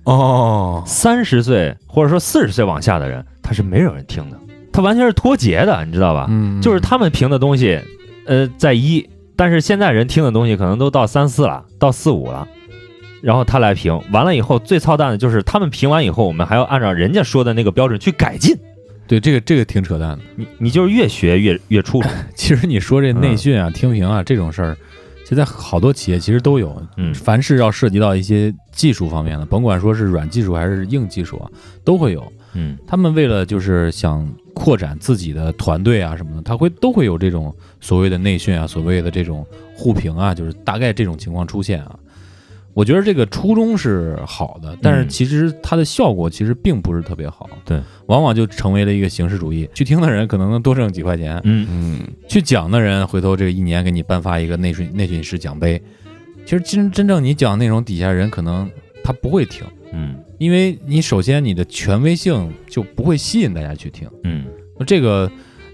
哦，三十岁或者说四十岁往下的人，他是没有人听的，他完全是脱节的，你知道吧？嗯，就是他们评的东西，呃，在一，但是现在人听的东西可能都到三四了，到四五了，然后他来评，完了以后最操蛋的就是他们评完以后，我们还要按照人家说的那个标准去改进，对这个这个挺扯淡的。你你就是越学越越出水，其实你说这内训啊、听评啊这种事儿，现在好多企业其实都有。嗯凡是要涉及到一些技术方面的，甭管说是软技术还是硬技术啊，都会有。嗯他们为了就是想扩展自己的团队啊什么的，他会都会有这种所谓的内训啊，所谓的这种互评啊，就是大概这种情况出现啊。我觉得这个初衷是好的，但是嗯。其实它的效果其实并不是特别好，对，往往就成为了一个形式主义。去听的人可能能多挣几块钱，嗯。嗯，去讲的人回头这个一年给你颁发一个内训内训师奖杯。其实真真正你讲内容，底下人可能他不会听，嗯。因为你首先你的权威性就不会吸引大家去听。嗯，那这个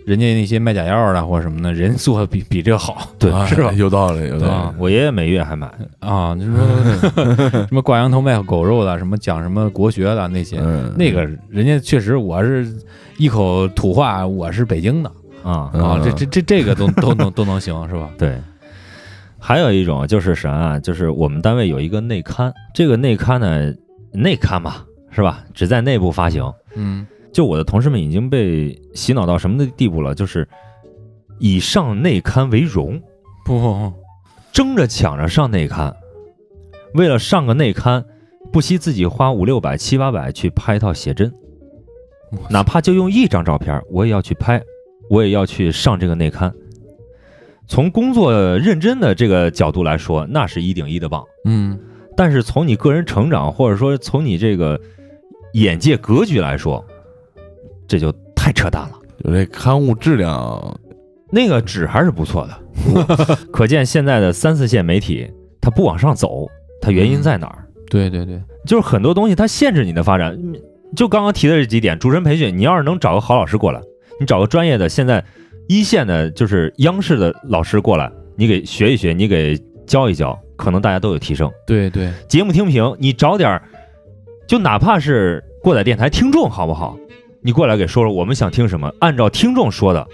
人家那些卖假药的或者什么的，人做的比比这个好，对哎是吧？有道理，有道啊理。，我爷爷每月还买，啊，你说 什么挂羊头卖狗肉的，什么讲什么国学的那些，嗯，那个人家确实我是一口土话，我是北京的啊嗯啊，这这这这个都 都能都能行是吧？对。还有一种就是啥啊？就是我们单位有一个内刊，这个内刊呢，内刊嘛，是吧？只在内部发行。嗯，就我的同事们已经被洗脑到什么的地步了？就是以上内刊为荣，不争着抢着上内刊，为了上个内刊，不惜自己花五六百、七八百去拍一套写真，哪怕就用一张照片，我也要去拍，我也要去上这个内刊。从工作认真的这个角度来说，那是一顶一的棒。嗯，但是从你个人成长，或者说从你这个眼界格局来说，这就太扯淡了。有这刊物质量，那个纸还是不错的，可见现在的三四线媒体它不往上走，它原因在哪儿？对对对，就是很多东西它限制你的发展。嗯就刚刚提的这几点，主持人培训，你要是能找个好老师过来，你找个专业的，现在一线的，就是央视的老师过来，你给学一学，你给教一教，可能大家都有提升。对对，节目听评，你找点儿，就哪怕是过载电台听众好不好？你过来给说说我们想听什么，按照听众说的，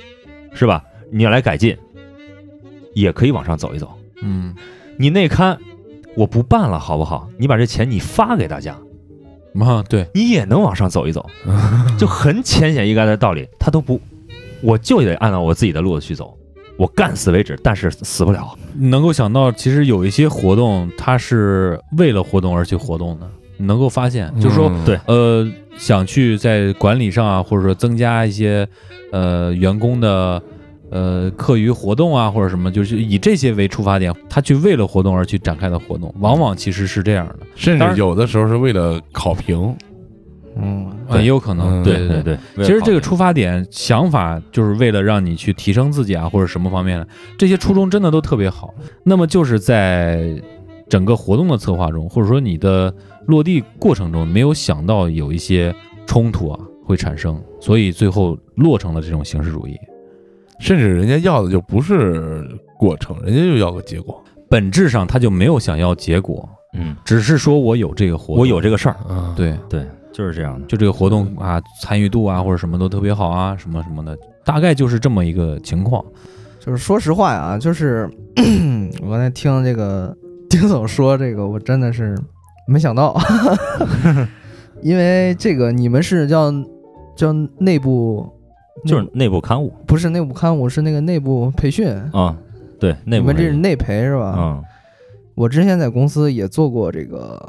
是吧？你要来改进，也可以往上走一走。嗯，你内刊我不办了，好不好？你把这钱你发给大家，啊对，你也能往上走一走，就很浅显易赅的道理，他都不，我就得按照我自己的路子去走。我干死为止，但是死不了。你能够想到，其实有一些活动，它是为了活动而去活动的。你能够发现，就是说，嗯。对。呃，想去在管理上啊，或者说增加一些呃员工的呃课余活动啊，或者什么，就是以这些为出发点，他去为了活动而去展开的活动，往往其实是这样的，甚至有的时候是为了考评，嗯，啊，也有可能，对对对，其实这个出发点想法就是为了让你去提升自己啊，或者什么方面的，这些初衷真的都特别好。那么就是在整个活动的策划中，或者说你的落地过程中，没有想到有一些冲突啊会产生，所以最后落成了这种形式主义。甚至人家要的就不是过程，人家就要个结果。本质上他就没有想要结果，嗯，只是说我有这个活动，我有这个事儿，啊，对，对，就是这样的。就这个活动啊，参与度啊或者什么都特别好啊，什么什么的，大概就是这么一个情况。就是说实话呀，就是 我刚才听这个丁总说这个，我真的是没想到，因为这个你们是叫叫内部，就是内部刊物。不是内部刊物，是那个内部培训。啊，对，内部你们这是内培是吧？嗯。我之前在公司也做过这个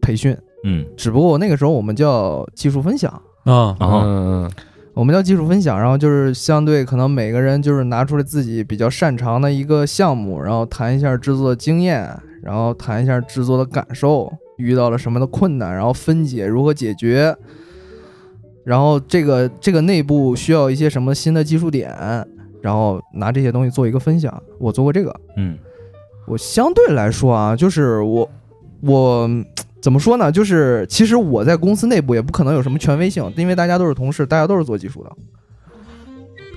培训，嗯，只不过那个时候我们叫技术分享，啊，然后嗯我们叫技术分享，然后就是相对可能每个人就是拿出来自己比较擅长的一个项目，然后谈一下制作的经验，然后谈一下制作的感受，遇到了什么的困难，然后分解如何解决，然后这个这个内部需要一些什么新的技术点，然后拿这些东西做一个分享。我做过这个，嗯我相对来说啊，就是我我怎么说呢？就是其实我在公司内部也不可能有什么权威性，因为大家都是同事，大家都是做技术的。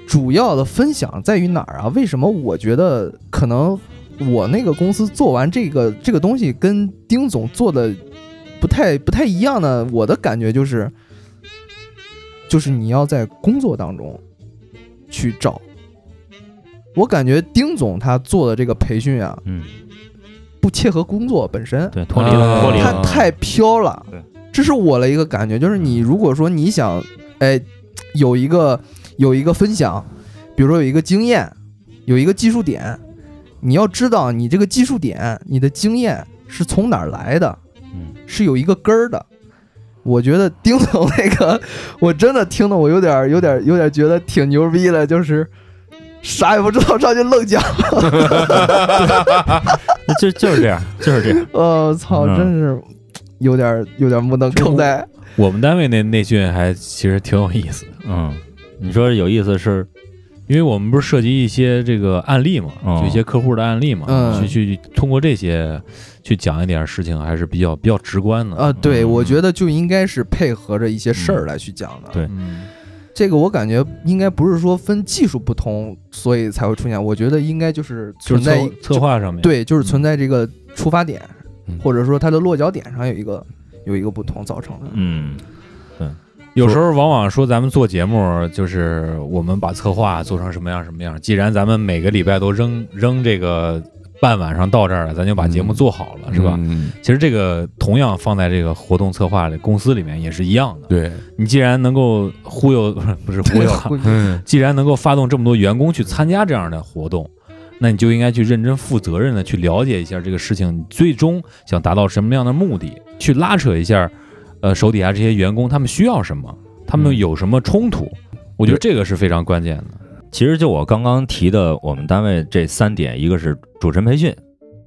主要的分享在于哪儿啊？为什么我觉得可能我那个公司做完这个这个东西跟丁总做的不太不太一样呢？我的感觉就是，就是你要在工作当中去找。我感觉丁总他做的这个培训啊，嗯，不切合工作本身，对，脱离了，啊脱离了，他太飘了。对，这是我的一个感觉，就是你如果说你想，哎，有一个有一个分享，比如说有一个经验，有一个技术点，你要知道你这个技术点，你的经验是从哪儿来的，嗯是有一个根儿的。我觉得丁总那个，我真的听的我有点儿有点儿有点儿觉得挺牛逼的，就是啥也不知道上去愣讲，那 就就是这样，就是这样。我 操，嗯真是有点儿有点儿目瞪口呆。我们单位那内训还其实挺有意思的，嗯，你说有意思是，因为我们不是涉及一些这个案例嘛，哦。就一些客户的案例嘛，嗯。去去通过这些去讲一点事情，还是比较比较直观的。啊，对，嗯。我觉得就应该是配合着一些事儿来去讲的。对。嗯。这个我感觉应该不是说分技术不同，所以才会出现。我觉得应该就是存在策策划上面，对，就是存在这个出发点，嗯。或者说它的落脚点上有一个有一个不同造成的。嗯有时候往往说咱们做节目，就是我们把策划做成什么样什么样。既然咱们每个礼拜都扔扔这个半晚上到这儿了，咱就把节目做好了，是吧？嗯其实这个同样放在这个活动策划的公司里面也是一样的。对，你既然能够忽悠，不是忽悠啊，嗯既然能够发动这么多员工去参加这样的活动，那你就应该去认真负责任的去了解一下这个事情，你最终想达到什么样的目的，去拉扯一下，呃，手底下这些员工他们需要什么，他们嗯有什么冲突，我觉得这个是非常关键的。其实就我刚刚提的，我们单位这三点，一个是主持人培训，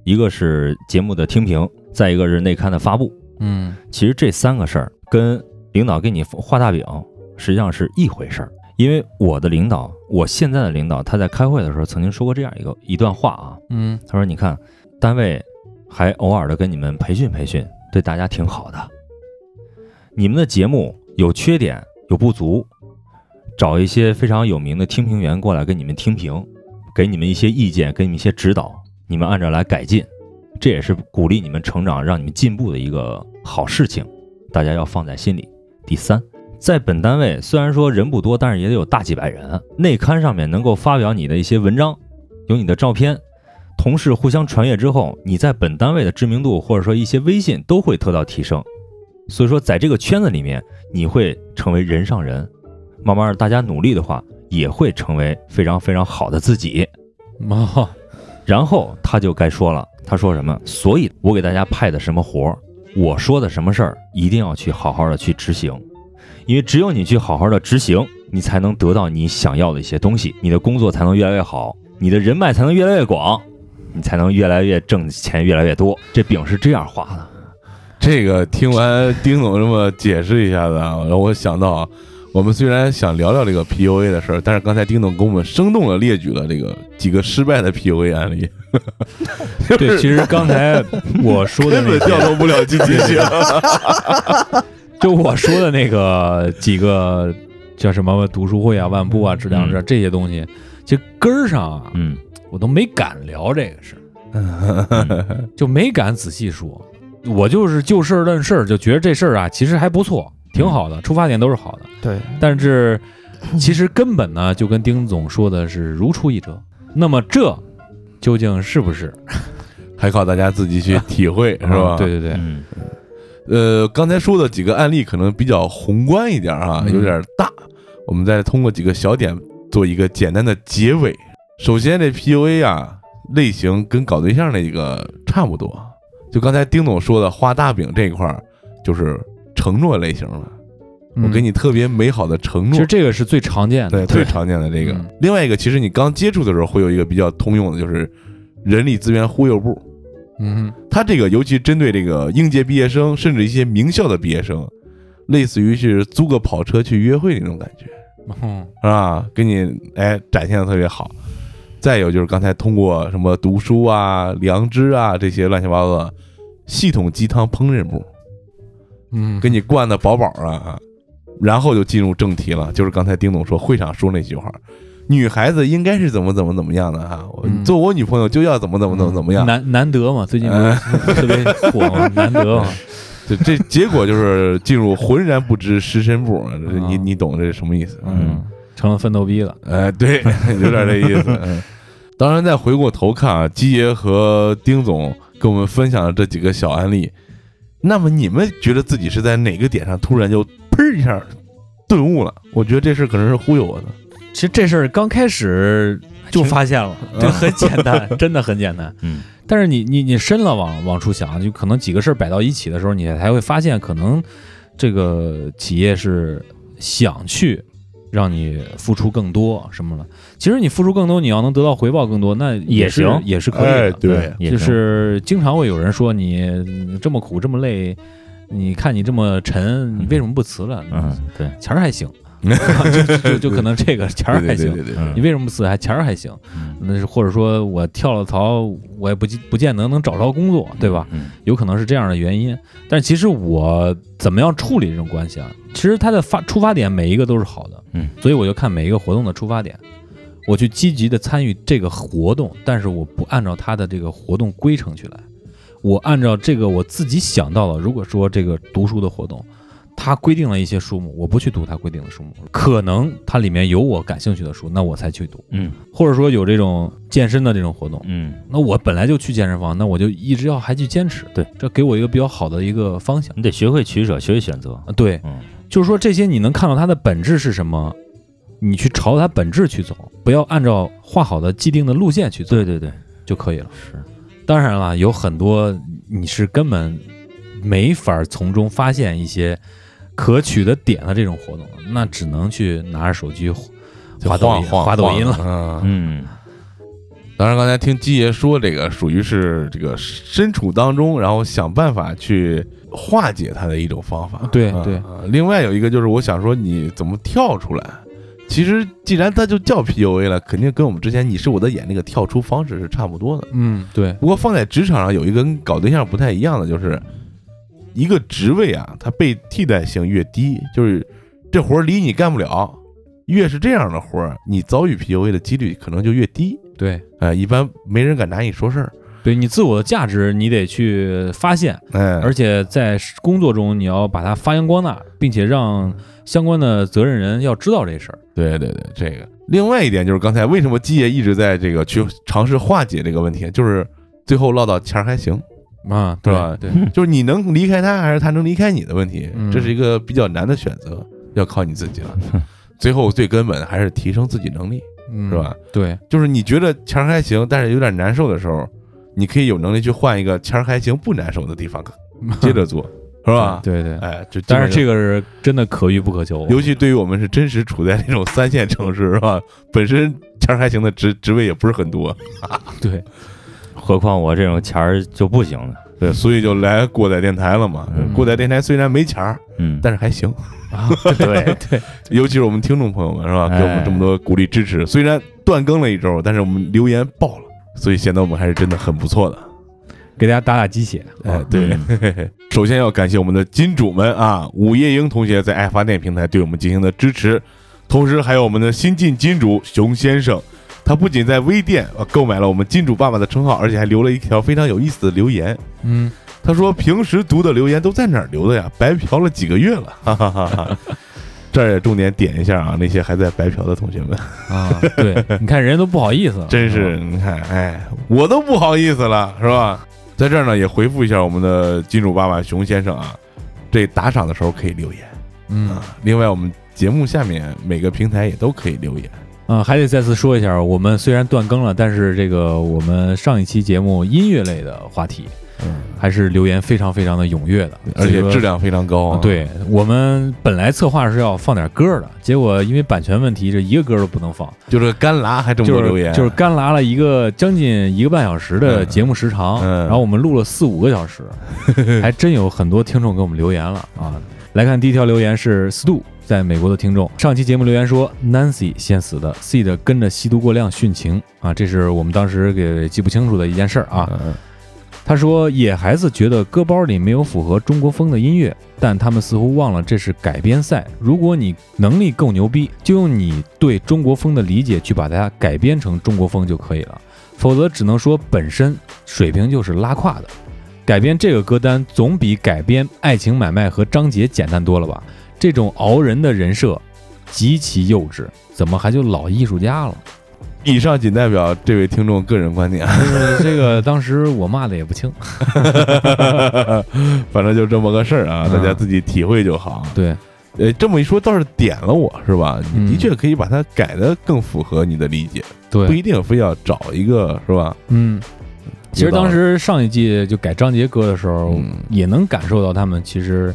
一个是节目的听评，再一个是内刊的发布。嗯其实这三个事儿跟领导给你画大饼实际上是一回事儿。因为我的领导，我现在的领导，他在开会的时候曾经说过这样一个一段话啊，嗯他说：“你看，单位还偶尔的跟你们培训培训，对大家挺好的。你们的节目有缺点有不足，找一些非常有名的听评员过来跟你们听评，给你们一些意见，给你们一些指导，你们按照来改进，这也是鼓励你们成长、让你们进步的一个好事情，大家要放在心里。第三。”在本单位，虽然说人不多，但是也得有大几百人。内刊上面能够发表你的一些文章，有你的照片，同事互相传阅之后，你在本单位的知名度或者说一些微信都会得到提升。所以说，在这个圈子里面，你会成为人上人。慢慢大家努力的话，也会成为非常非常好的自己。哦，然后他就该说了，他说什么？所以我给大家派的什么活儿，我说的什么事儿，一定要去好好的去执行，因为只有你去好好的执行，你才能得到你想要的一些东西，你的工作才能越来越好，你的人脉才能越来越广，你才能越来越挣钱越来越多。这饼是这样画的。这个听完丁总这么解释一下子啊，让我想到啊，我们虽然想聊聊这个 PUA 的事儿，但是刚才丁总给我们生动的列举了这个几个失败的 PUA 案例，对，其实刚才我说的 调动不了积极性。就我说的那个几个叫什么读书会啊、万步啊、质量这这些东西，其实根儿上啊，嗯我都没敢聊这个事儿，就没敢仔细说。我就是就事儿论事儿，就觉得这事儿啊，其实还不错，挺好的，出发点都是好的。对，但是其实根本呢，就跟丁总说的是如出一辙。那么这究竟是不是？还靠大家自己去体会，是吧？对对对，嗯呃，刚才说的几个案例可能比较宏观一点啊，嗯有点大。我们再通过几个小点做一个简单的结尾。首先，这 PUA 啊类型跟搞对象那个差不多，就刚才丁总说的画大饼这一块儿，就是承诺类型的。我给你，特别美好的承诺嗯其实，这个是最常见的对的，最常见的这个嗯。另外一个，其实你刚接触的时候会有一个比较通用的，就是人力资源忽悠部。嗯他这个尤其针对这个应届毕业生，甚至一些名校的毕业生，类似于是租个跑车去约会那种感觉，哼，是吧？给你哎展现的特别好。再有就是刚才通过什么读书啊、良知啊这些乱七八糟的系统鸡汤烹饪部，嗯，给你灌的饱饱的啊，然后就进入正题了，就是刚才丁总说会上说那句话。女孩子应该是怎么怎么怎么样的哈，我嗯。做我女朋友就要怎么怎么怎么怎么样，难难得嘛，最近嗯特别火嘛，难得嘛，这这结果就是进入浑然不知尸身部，你啊你懂这是什么意思？嗯，成了奋斗逼了，哎，对，有点这意思。嗯，当然再回过头看啊，基爷和丁总跟我们分享的这几个小案例，那么你们觉得自己是在哪个点上突然就砰一下顿悟了？我觉得这事可能是忽悠我的。其实这事儿刚开始就发现了，这很简单，真的很简单。嗯，但是你你你深了往往出想，就可能几个事儿摆到一起的时候，你才会发现，可能这个企业是想去让你付出更多什么了。其实你付出更多，你要能得到回报更多，那也行也是可以的。哎对就是经常会有人说你你这么苦这么累，你看你这么沉，你为什么不辞了？嗯，对，钱儿还行，就就就可能这个钱儿还行。你为什么不辞？还钱儿还行，那是或者说我跳了槽，我也不不见得能找着工作，对吧？有可能是这样的原因。但其实我怎么样处理这种关系啊？其实它的发出发点每一个都是好的，所以我就看每一个活动的出发点，我去积极的参与这个活动，但是我不按照它的这个活动规程去来，我按照这个我自己想到了，如果说这个读书的活动。它规定了一些书目，我不去读它规定的书目，可能它里面有我感兴趣的书，那我才去读。嗯或者说有这种健身的这种活动，嗯，那我本来就去健身房，那我就一直要还去坚持，对，这给我一个比较好的一个方向。你得学会取舍，学会选择。啊，对，嗯就是说这些你能看到它的本质是什么，你去朝它本质去走，不要按照画好的既定的路线去走，对对对，就可以了。是，当然了，有很多你是根本没法从中发现一些可取的点的这种活动，那只能去拿着手机滑抖音、晃滑抖音了。嗯，嗯当然刚才听基爷说这个属于是这个身处当中，然后想办法去化解它的一种方法。啊对对啊另外有一个就是我想说你怎么跳出来。其实既然它就叫 PUA 了，肯定跟我们之前你是我的眼那个跳出方式是差不多的。嗯，对，不过放在职场上有一个跟搞对象不太一样的，就是一个职位啊，它被替代性越低，就是这活儿离你干不了，越是这样的活儿，你遭遇 PUA 的几率可能就越低。对，哎，一般没人敢拿你说事儿。对你自我的价值，你得去发现，哎，而且在工作中你要把它发扬光大，并且让相关的责任人要知道这事儿。对对对，这个。另外一点就是刚才为什么基爷一直在这个去尝试化解这个问题，就是最后落到钱儿还行，啊，对吧对，就是你能离开他还是他能离开你的问题，嗯这是一个比较难的选择，要靠你自己了。最后最根本的还是提升自己能力。嗯是吧？？对，就是你觉得钱还行，但是有点难受的时候，你可以有能力去换一个钱还行不难受的地方，接着做，是吧？对对。哎，就但是这个，是真的可遇不可求，尤其对于我们是真实处在那种三线城市，是吧？本身钱还行的职职位也不是很多，对何况我这种钱儿就不行了。对，所以就来过载电台了嘛。嗯过载电台虽然没钱儿，嗯，但是还行。啊，对 对，尤其是我们听众朋友们，是吧？哎给我们这么多鼓励支持。虽然断更了一周，但是我们留言爆了，所以显得我们还是真的很不错的。给大家打打鸡血。哎，对，首先要感谢我们的金主们啊，午夜鹰同学在爱发电平台对我们进行的支持，同时还有我们的新晋金主熊先生，他不仅在微店呃购买了我们金主爸爸的称号，而且还留了一条非常有意思的留言。嗯，他说平时读的留言都在哪儿留的呀？白嫖了几个月了，哈哈哈哈。这儿也重点点一下啊，那些还在白嫖的同学们，啊，对，你看人家都不好意思了，真是你看，哎，我都不好意思了，是吧？在这儿呢，也回复一下我们的金主爸爸熊先生啊，这打赏的时候可以留言。嗯啊，另外我们节目下面每个平台也都可以留言。嗯，还得再次说一下，我们虽然断更了，但是这个我们上一期节目音乐类的话题，嗯，还是留言非常非常的踊跃的，而且质量非常高啊。，对我们本来策划是要放点歌的，结果因为版权问题，这一个歌都不能放，就是干拉还这么就是多留言，就是干拉了一个将近一个半小时的嗯节目时长，嗯然后我们录了四五个小时，还真有很多听众给我们留言了啊。来看第一条留言是 Stu 在美国的听众，上期节目留言说 Nancy 先死的，Seed 跟着吸毒过量殉情啊，这是我们当时给记不清楚的一件事儿啊。嗯他说：“野孩子觉得歌包里没有符合中国风的音乐，但他们似乎忘了这是改编赛。如果你能力够牛逼，就用你对中国风的理解去把它改编成中国风就可以了，否则只能说本身水平就是拉胯的。改编这个歌单总比改编《爱情买卖》和张杰简单多了吧？这种熬人的人设极其幼稚，怎么还就老艺术家了？以上仅代表这位听众个人观点，这个当时我骂的也不轻，反正就这么个事儿啊，嗯。大家自己体会就好。对，呃，这么一说倒是点了我是吧？你的嗯确可以把它改的更符合你的理解，对，不一定非要找一个是吧？嗯，其实当时上一季就改张杰歌的时候，嗯。也能感受到他们其实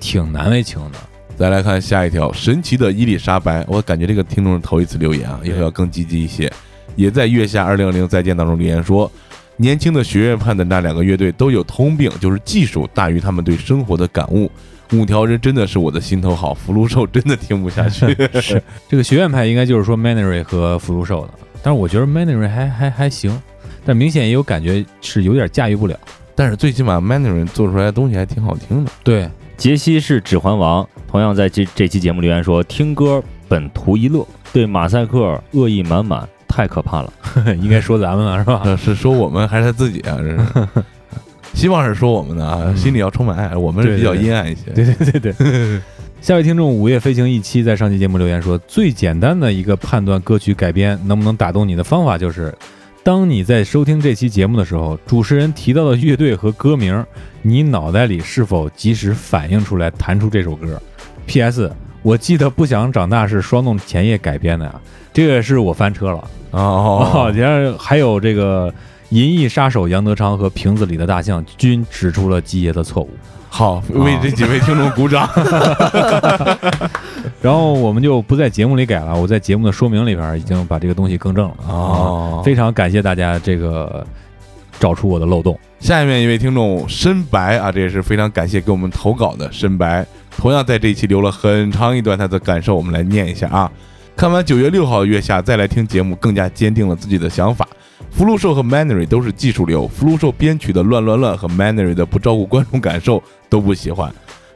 挺难为情的。再来看下一条，神奇的伊丽莎白，我感觉这个听众是头一次留言啊，以后要更积极一些。也在月下二零二零再见当中留言说，年轻的学院派的那两个乐队都有通病，就是技术大于他们对生活的感悟。五条人真的是我的心头好，福禄寿真的听不下去。是这个学院派应该就是说 Mannery 和福禄寿的，但是我觉得 Mannery 还还还行，但明显也有感觉是有点驾驭不了。但是最起码 Mandarin 做出来的东西还挺好听的。对，杰西是指环王，同样在这这期节目留言说，听歌本图一乐，对马赛克恶意满满，太可怕了。应该说咱们了是吧？呃，是说我们还是他自己啊？这是，希望是说我们的啊，嗯心里要充满爱。我们是比较阴暗一些。对对对对。下位听众午夜飞行一期在上期节目留言说，最简单的一个判断歌曲改编能不能打动你的方法就是，当你在收听这期节目的时候，主持人提到的乐队和歌名，你脑袋里是否及时反映出来，弹出这首歌？P.S. 我记得《不想长大》是双动前夜改编的呀，这个是我翻车了。哦哦，，然后还有这个《银翼杀手》杨德昌和瓶子里的大象均指出了基爷的错误。好，为这几位听众鼓掌。然后我们就不在节目里改了，我在节目的说明里边已经把这个东西更正了。哦非常感谢大家这个找出我的漏洞。下面一位听众深白啊，这也是非常感谢给我们投稿的深白，同样在这一期留了很长一段他的感受，我们来念一下啊。看完九月六号月下再来听节目，更加坚定了自己的想法。福禄寿和 Mannery 都是技术流，福禄寿编曲的乱乱乱和 Mannery 的不照顾观众感受都不喜欢。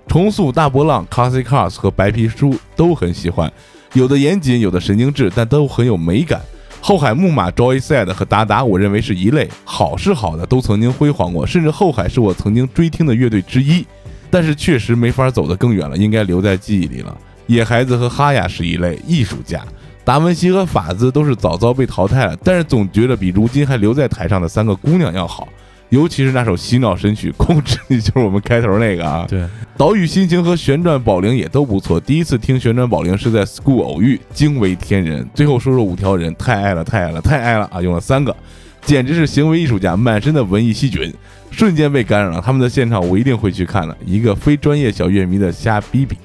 重塑大波浪、c a s i Cars 和白皮书都很喜欢，有的严谨，有的神经质，但都很有美感。后海木马、Joyside 和达达，我认为是一类，好是好的，都曾经辉煌过，甚至后海是我曾经追听的乐队之一，但是确实没法走得更远了，应该留在记忆里了。野孩子和哈雅是一类艺术家，达文西和法兹都是早早被淘汰了，但是总觉得比如今还留在台上的三个姑娘要好。尤其是那首洗脑神曲《控制你》，就是我们开头那个啊。对，岛屿心情和旋转保龄也都不错。第一次听旋转保龄是在 School 偶遇，惊为天人。最后说说五条人，太爱了，太爱了，太爱了啊！用了三个，简直是行为艺术家，满身的文艺细菌，瞬间被感染了。他们的现场我一定会去看的。一个非专业小乐迷的瞎逼逼，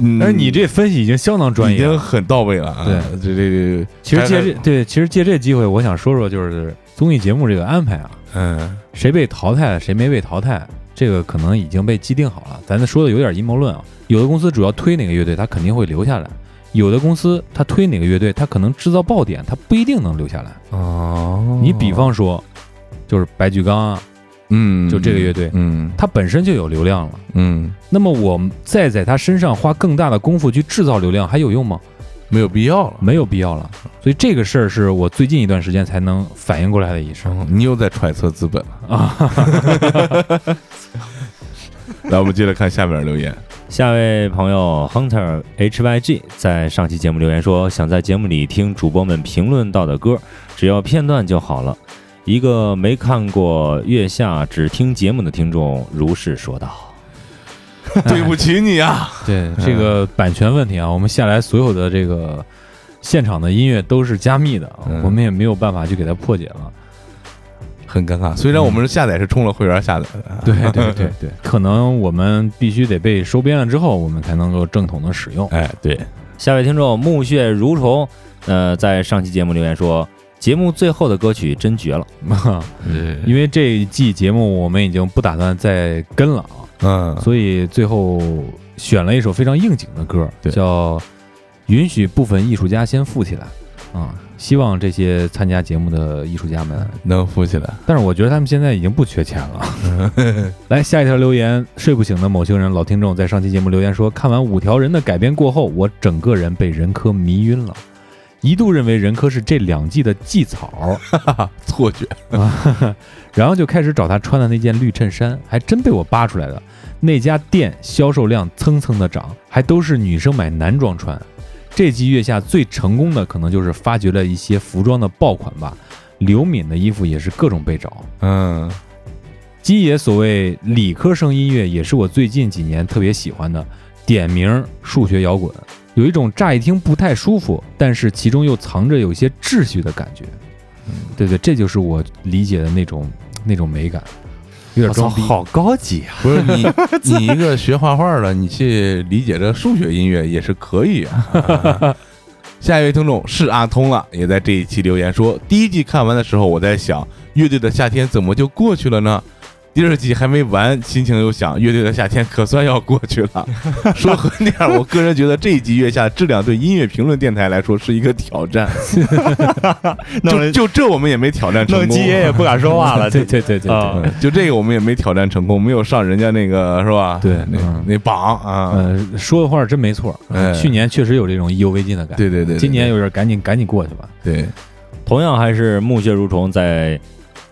嗯，但是你这分析已经相当专业已。经很到位了啊。对，这这这，其实借这对，其实借这机会，我想说说就是综艺节目这个安排啊，嗯谁被淘汰了，谁没被淘汰，这个可能已经被既定好了。咱说的有点阴谋论啊。有的公司主要推哪个乐队，他肯定会留下来；有的公司他推哪个乐队，他可能制造爆点，他不一定能留下来。哦你比方说，就是白举纲啊，嗯，就这个乐队嗯他本身就有流量了。嗯，那么我们再在他身上花更大的功夫去制造流量，还有用吗？没有必要了。没有必要了。所以这个事儿是我最近一段时间才能反应过来的一事儿嗯你又在揣测资本了。啊。来，我们接着看下面的留言。下位朋友 Hunter HYG 在上期节目留言说，想在节目里听主播们评论到的歌，只要片段就好了。一个没看过《月下》只听节目的听众如是说道。对不起你啊！对这个版权问题啊，我们下来所有的这个现场的音乐都是加密的，嗯我们也没有办法去给它破解了。很尴尬。虽然我们是下载是充了会员下载的，对对对对，可能我们必须得被收编了之后，我们才能够正统的使用。哎，对，下位听众木屑蠕虫，呃，在上期节目留言说，节目最后的歌曲真绝了。因为这一季节目我们已经不打算再跟了啊，嗯，所以最后选了一首非常应景的歌，对叫《允许部分艺术家先富起来》啊。希望这些参加节目的艺术家们能富起来。但是我觉得他们现在已经不缺钱了。来下一条留言，睡不醒的某星人老听众在上期节目留言说，看完五条人的改编过后，我整个人被人科迷晕了，一度认为任科是这两季的季草，错觉，然后就开始找他穿的那件绿衬衫，还真被我扒出来了。那家店销售量蹭蹭的涨，还都是女生买男装穿。这季月下最成功的可能就是发掘了一些服装的爆款吧。刘敏的衣服也是各种被找。嗯基野所谓理科生音乐也是我最近几年特别喜欢的，点名数学摇滚，有一种乍一听不太舒服，但是其中又藏着有些秩序的感觉。嗯对对，这就是我理解的那种那种美感，有点，装逼。好高级啊！不是你，你一个学画画的，你去理解这数学音乐也是可以啊。下一位听众是阿通了，也在这一期留言说，第一季看完的时候，我在想，乐队的夏天怎么就过去了呢？第二季还没完，心情又想，乐队的夏天可算要过去了。说狠点儿，我个人觉得这一集月下质量对音乐评论电台来说是一个挑战。就就这我们也没挑战成功，弄鸡爷也不敢说话了。对对对对啊对，嗯就这个我们也没挑战成功，没有上人家那个是吧？对那嗯那榜啊，呃，说的话真没错。哎去年确实有这种意犹未尽的感觉，对对对，对今年有点赶紧赶紧过去吧。对，同样还是木屑如虫在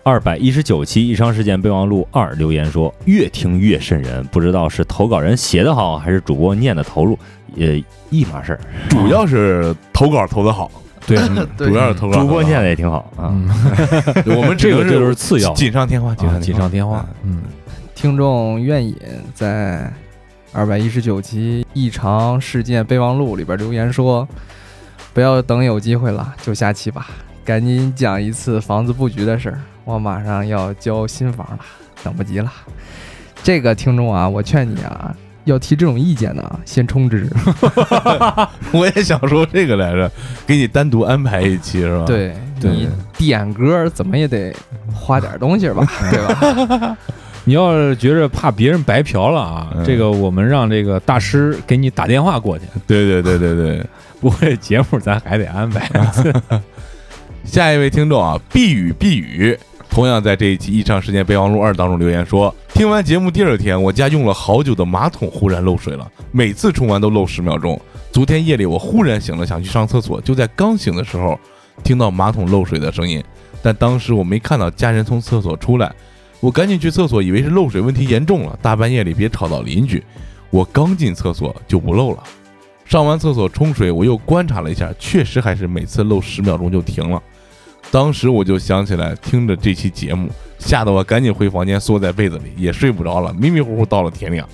二百一十九期《异常事件备忘录二》留言说，越听越瘆人，不知道是投稿人写的好，还是主播念的投入，也一码事儿。主要是投稿投的好，对，主要是投稿投，主播念的也挺好啊。嗯，我们这个就是次要锦上添花，锦啊上锦上添花。嗯，听众愿饮在二百一十九期《异常事件备忘录》里边留言说：“不要等有机会了，就下期吧，赶紧讲一次房子布局的事儿，我马上要交新房了，等不及了。”这个听众啊，我劝你啊，要提这种意见呢，先充值。我也想说这个来着，给你单独安排一期是吧？，对对你点歌怎么也得花点东西吧，对吧？你要是觉着怕别人白嫖了啊，嗯这个我们让这个大师给你打电话过去。对对对对对。不过这节目咱还得安排。下一位听众啊，避雨避雨，同样在这一期《异常事件备忘录二》当中留言说，听完节目第二天，我家用了好久的马桶忽然漏水了，每次冲完都漏十秒钟。昨天夜里我忽然醒了，想去上厕所，就在刚醒的时候，听到马桶漏水的声音，但当时我没看到家人从厕所出来，我赶紧去厕所，以为是漏水问题严重了，大半夜里别吵到邻居。我刚进厕所就不漏了。上完厕所冲水，我又观察了一下，确实还是每次漏十秒钟就停了。当时我就想起来，听着这期节目，吓得我赶紧回房间缩在被子里，也睡不着了，迷迷糊糊到了天亮。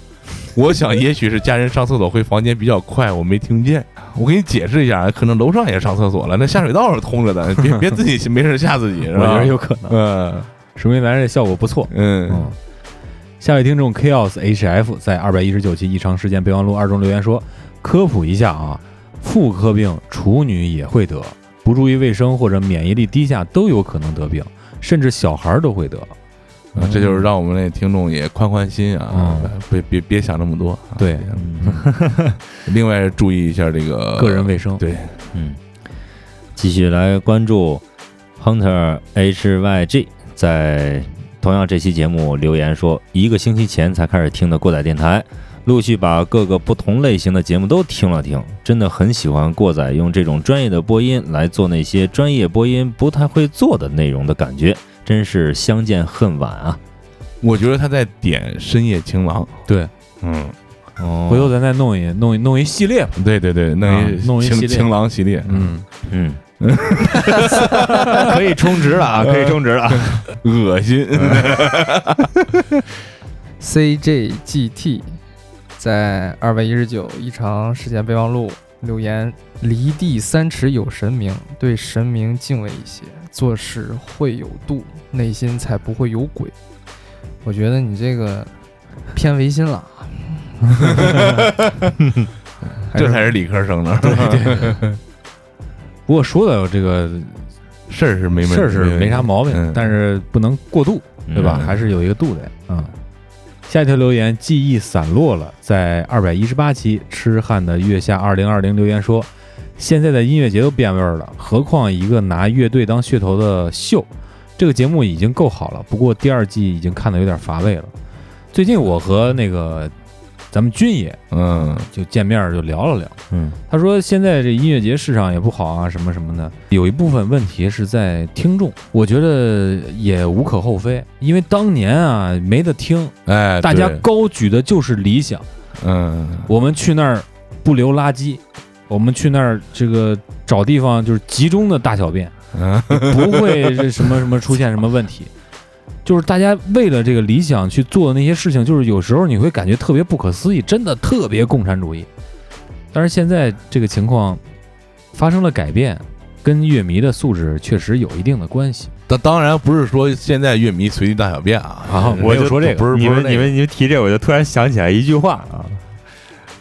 我想，也许是家人上厕所回房间比较快，我没听见。我给你解释一下，可能楼上也上厕所了，那下水道是通着的，别别自己没事吓自己，是吧？我觉得有可能，嗯说明咱这效果不错。嗯嗯，下位听众 Chaos HF 在二百一十九期异常事件备忘录二中留言说：科普一下啊，妇科病处女也会得，不注意卫生或者免疫力低下都有可能得病，甚至小孩儿都会得。啊这就是让我们那听众也宽宽心啊嗯，别别别想那么多。啊对，另外注意一下这个个人卫生。对，嗯，继续来关注 Hunter HYG 在同样这期节目留言说，一个星期前才开始听的过载电台，陆续把各个不同类型的节目都听了听，真的很喜欢过载用这种专业的播音来做那些专业播音不太会做的内容的感觉，真是相见恨晚啊！我觉得他在点深夜情郎。对，嗯，哦回头咱再弄一弄一弄一系列吧。对对对，弄啊一弄一系列情情郎系列，嗯，嗯，可以充值了啊，可以充值了。恶心。CJGT 在二百一十九异常事件备忘录留言：离地三尺有神明，对神明敬畏一些，做事会有度，内心才不会有鬼。我觉得你这个偏唯心了，这才是理科生呢。不过说的这个事儿是没事儿是没啥毛病，嗯但是不能过度，对吧？嗯还是有一个度的。嗯。下一条留言记忆散落了，在二百一十八期痴汉的月下二零二零留言说，现在的音乐节都变味儿了，何况一个拿乐队当噱头的秀。这个节目已经够好了，不过第二季已经看得有点乏味了。最近我和那个咱们军爷嗯。就见面就聊了聊，嗯。他说现在这音乐节市场也不好啊，什么什么的，有一部分问题是在听众，我觉得也无可厚非，因为当年啊没得听，哎，大家高举的就是理想，嗯。我们去那儿不留垃圾，我们去那儿这个找地方就是集中的大小便，嗯 不会这什么什么出现什么问题。就是大家为了这个理想去做的那些事情，就是有时候你会感觉特别不可思议，真的特别共产主义。但是现在这个情况发生了改变，跟乐迷的素质确实有一定的关系。当当然不是说现在乐迷随地大小便啊，啊我就说这个，不是不是那个你们你们你们提这，我就突然想起来一句话啊，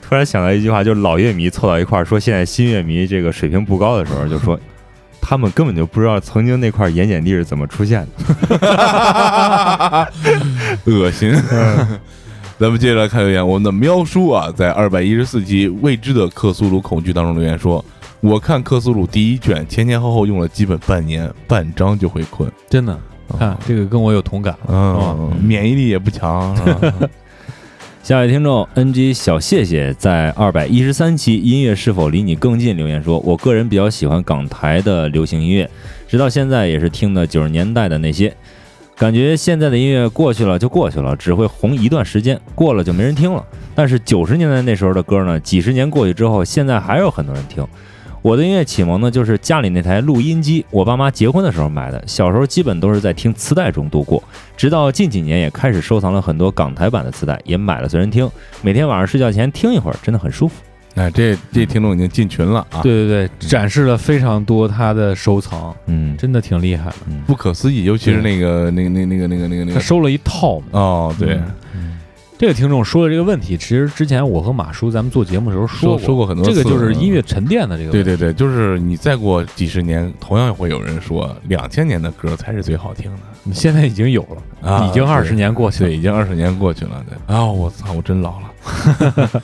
突然想到一句话，就是老乐迷凑到一块儿说，现在新乐迷这个水平不高的时候，就说他们根本就不知道曾经那块盐碱地是怎么出现的。恶心。咱们接着来看留言，我们的喵叔啊，在二百一十四集《未知的克苏鲁恐惧》当中留言说：“我看克苏鲁第一卷前前后后用了基本半年，半章就会困。真的，看这个跟我有同感。嗯，免疫力也不强？下一位听众 NG 小谢谢在二百一十三期《音乐是否离你更近》留言说：“我个人比较喜欢港台的流行音乐，直到现在也是听的九十年代的那些。感觉现在的音乐过去了就过去了，只会红一段时间，过了就没人听了。但是九十年代那时候的歌呢，几十年过去之后，现在还有很多人听。我的音乐启蒙呢，就是家里那台录音机，我爸妈结婚的时候买的。小时候基本都是在听磁带中度过，直到近几年也开始收藏了很多港台版的磁带，也买了随身听，每天晚上睡觉前听一会儿，真的很舒服。哎，这这听众已经进群了啊！，对对对，展示了非常多他的收藏，嗯，真的挺厉害的。不可思议，尤其是那个那个那个那个那个那个那个他收了一套嘛。哦，对，嗯这个听众说的这个问题，其实之前我和马叔咱们做节目的时候说过，说过很多次，这个就是音乐沉淀的这个问题。对对对，就是你再过几十年，同样会有人说两千年的歌才是最好听的你现在已经有了，啊！已经二十年过去对，了。已经二十年过去了。对啊，我操，我真老了。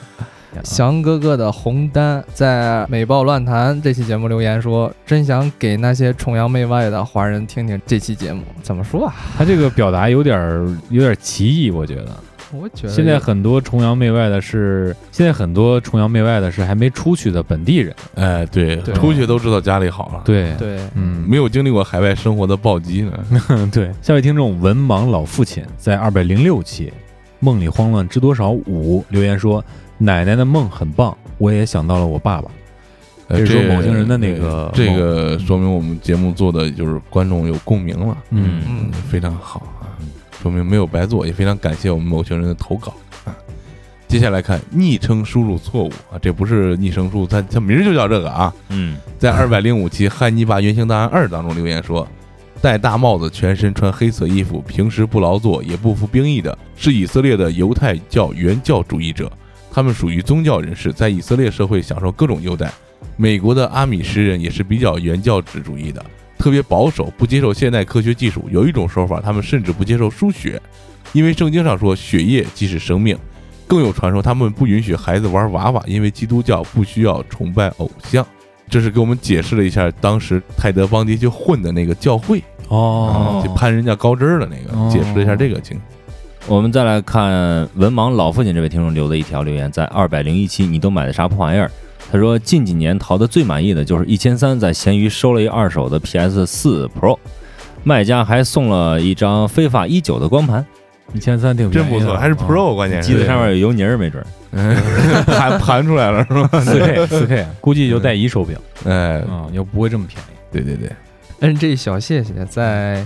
翔哥哥的红丹在美爆乱谈这期节目留言说：“真想给那些崇洋媚外的华人听听这期节目。”怎么说啊？他这个表达有点儿有点儿歧义，我觉得。我觉得现在很多崇洋媚外的是，现在很多崇洋媚外的是还没出去的本地人。哎，对，对出去都知道家里好了，对，对嗯，没有经历过海外生活的暴击呢。对。下位听众文盲老父亲在二百零六期《梦里慌乱知多少五》留言说：“奶奶的梦很棒，我也想到了我爸爸。呃这是说这某些人的那个这个说明我们节目做的就是观众有共鸣了，嗯嗯，非常好啊，说明没有白做，也非常感谢我们某群人的投稿啊。接下来看昵称输入错误啊，这不是昵称输入，它它名儿就叫这个啊。嗯，在二百零五期《汉尼拔原型档案二》当中留言说，戴大帽子、全身穿黑色衣服、平时不劳作也不服兵役的，是以色列的犹太教原教主义者。他们属于宗教人士，在以色列社会享受各种优待。美国的阿米什人也是比较原教旨主义的，特别保守，不接受现代科学技术。有一种说法，他们甚至不接受输血，因为圣经上说血液即是生命。更有传说，他们不允许孩子玩娃娃，因为基督教不需要崇拜偶像。这是给我们解释了一下当时泰德邦迪去混的那个教会哦去，攀人家高枝儿的那个，解释了一下这个情况。我们再来看文盲老父亲这位听众留的一条留言，在二百零一期，你都买的啥破玩意儿？他说近几年淘的最满意的就是一千三，在闲鱼收了一二手的 PS 四 Pro，卖家还送了一张非法一九的光盘，一千三挺真不错，还是啊 Pro，关键是机子上面有油泥儿，没准儿。盘盘出来了是吧？四 K 四 K，估计就带一手表 哎，啊，又不会这么便宜。对对对，NG 小谢谢在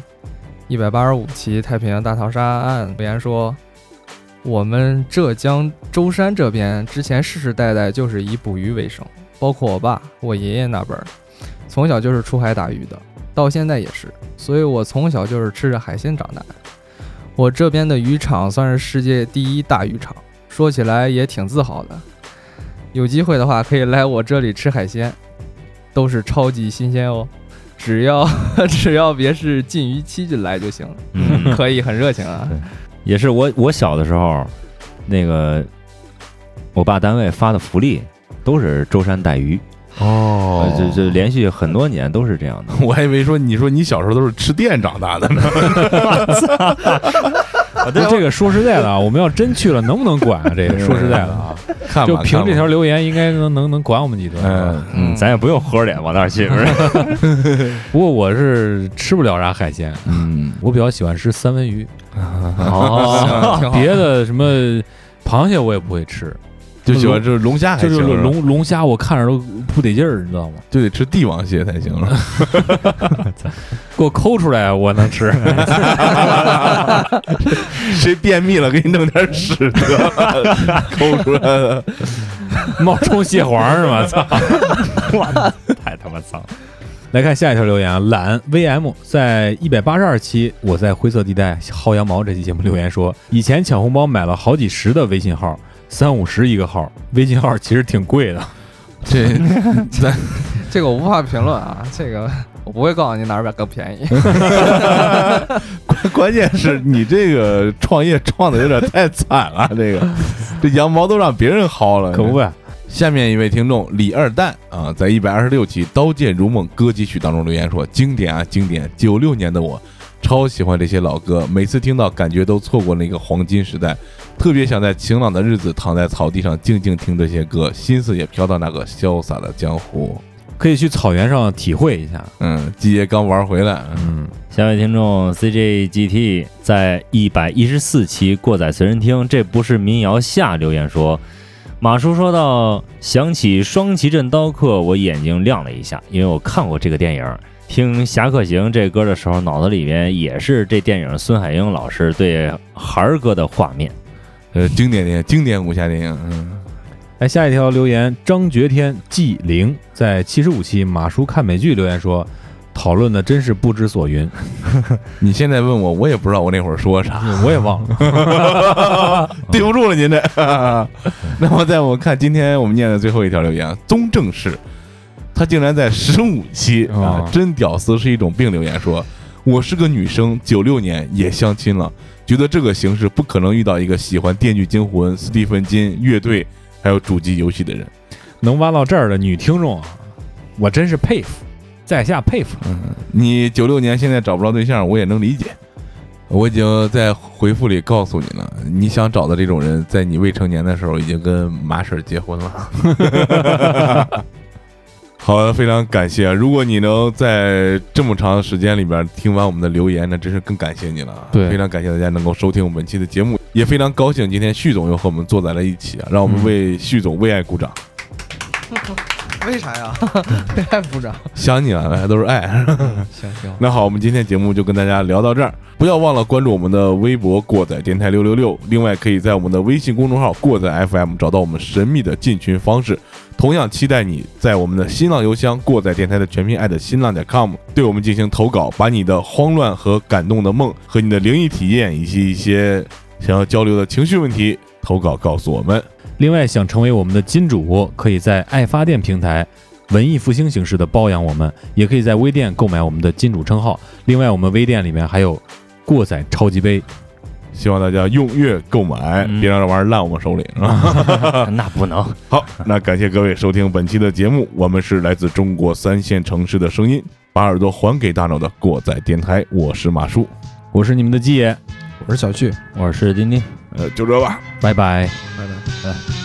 一百八十五期太平洋大逃杀案留言说，我们浙江舟山这边之前世世代代就是以捕鱼为生，包括我爸、我爷爷那辈儿，从小就是出海打鱼的，到现在也是，所以我从小就是吃着海鲜长大的。我这边的渔场算是世界第一大渔场，说起来也挺自豪的。有机会的话可以来我这里吃海鲜，都是超级新鲜哦。只要 只要别是禁渔期就来就行，嗯，可以很热情啊。也是我我小的时候，那个我爸单位发的福利都是舟山带鱼，哦呃就就连续很多年都是这样的。我还以为说你说你小时候都是吃电长大的呢，这个说实在的啊，我们要真去了，能不能管啊？这个说实在的啊，就凭这条留言，应该能能能管我们几顿。嗯嗯，咱也不用合着脸往那儿去，不是？不过我是吃不了啥海鲜，嗯，我比较喜欢吃三文鱼，哦。别的什么螃蟹我也不会吃，就喜欢这龙虾还就是行，是吧龙龙虾我看着都不得劲儿，你知道吗？就得吃帝王蟹才行了。给我抠出来我能吃。谁便秘了，给你弄点屎得了，抠出来了。冒充蟹黄是吗？操！太他妈脏了。来看下一条留言啊，懒 VM 在一百八十二期，我在灰色地带薅羊毛这期节目留言说，以前抢红包买了好几十的微信号，三五十一个号，微信号其实挺贵的。这咱 这个我无法评论啊，这个我不会告诉你哪儿更便宜。关 关键是你这个创业创的有点太惨了，这个这羊毛都让别人薅了，可不呗？下面一位听众李二蛋啊，在一百二十六期《刀剑如梦》歌姬曲当中留言说：“经典啊，经典！九六年的我超喜欢这些老歌，每次听到感觉都错过了一个黄金时代，特别想在晴朗的日子躺在草地上静静听这些歌，心思也飘到那个潇洒的江湖。可以去草原上体会一下。嗯，季爷刚玩回来，嗯，下位听众 CJGT 在一百一十四期过载随身听，这不是民谣下留言说，马叔说到想起双旗镇刀客，我眼睛亮了一下，因为我看过这个电影。听《侠客行》这歌的时候，脑子里面也是这电影孙海英老师对孩儿哥的画面。呃，经典电影，经典武侠电影，嗯，来下一条留言，张觉天纪灵在七十五期马叔看美剧留言说，讨论的真是不知所云，你现在问我，我也不知道我那会儿说啥，我也忘了。对不住了您这。那么在我们看今天我们念的最后一条留言，宗正是，他竟然在十五期啊哦，真屌丝是一种病。留言说，我是个女生，九六年也相亲了，觉得这个形式不可能遇到一个喜欢《电锯惊魂》、斯蒂芬金乐队还有主机游戏的人。能挖到这儿的女听众啊，我真是佩服，在下佩服。嗯，你九六年现在找不着对象，我也能理解。我已经在回复里告诉你了，你想找的这种人，在你未成年的时候已经跟马婶儿结婚了。好的，非常感谢啊！如果你能在这么长时间里边听完我们的留言，那真是更感谢你了。对非常感谢大家能够收听我们本期的节目，也非常高兴今天旭总又和我们坐在了一起啊！让我们为旭总为爱鼓掌。为啥呀？爱部长，想你了，大家都是爱。行 行，那好，我们今天节目就跟大家聊到这儿，不要忘了关注我们的微博“过载电台六六六”，另外可以在我们的微信公众号“过载 FM” 找到我们神秘的进群方式。同样期待你在我们的新浪邮箱“过载电台”的全拼爱的新浪点 com 对我们进行投稿，把你的慌乱和感动的梦和你的灵异体验以及一些想要交流的情绪问题投稿告诉我们。另外，想成为我们的金主，可以在爱发电平台文艺复兴形式的包养我们，也可以在微店购买我们的金主称号。另外，我们微店里面还有过载超级杯。希望大家踊跃购买，嗯别让这玩意儿烂我们手里啊！那不能。好，那感谢各位收听本期的节目，我们是来自中国三线城市的声音，把耳朵还给大脑的过载电台，我是马叔，我是你们的鸡爷，我是小旭，我是丁丁。呃，就这吧。拜拜。拜拜。深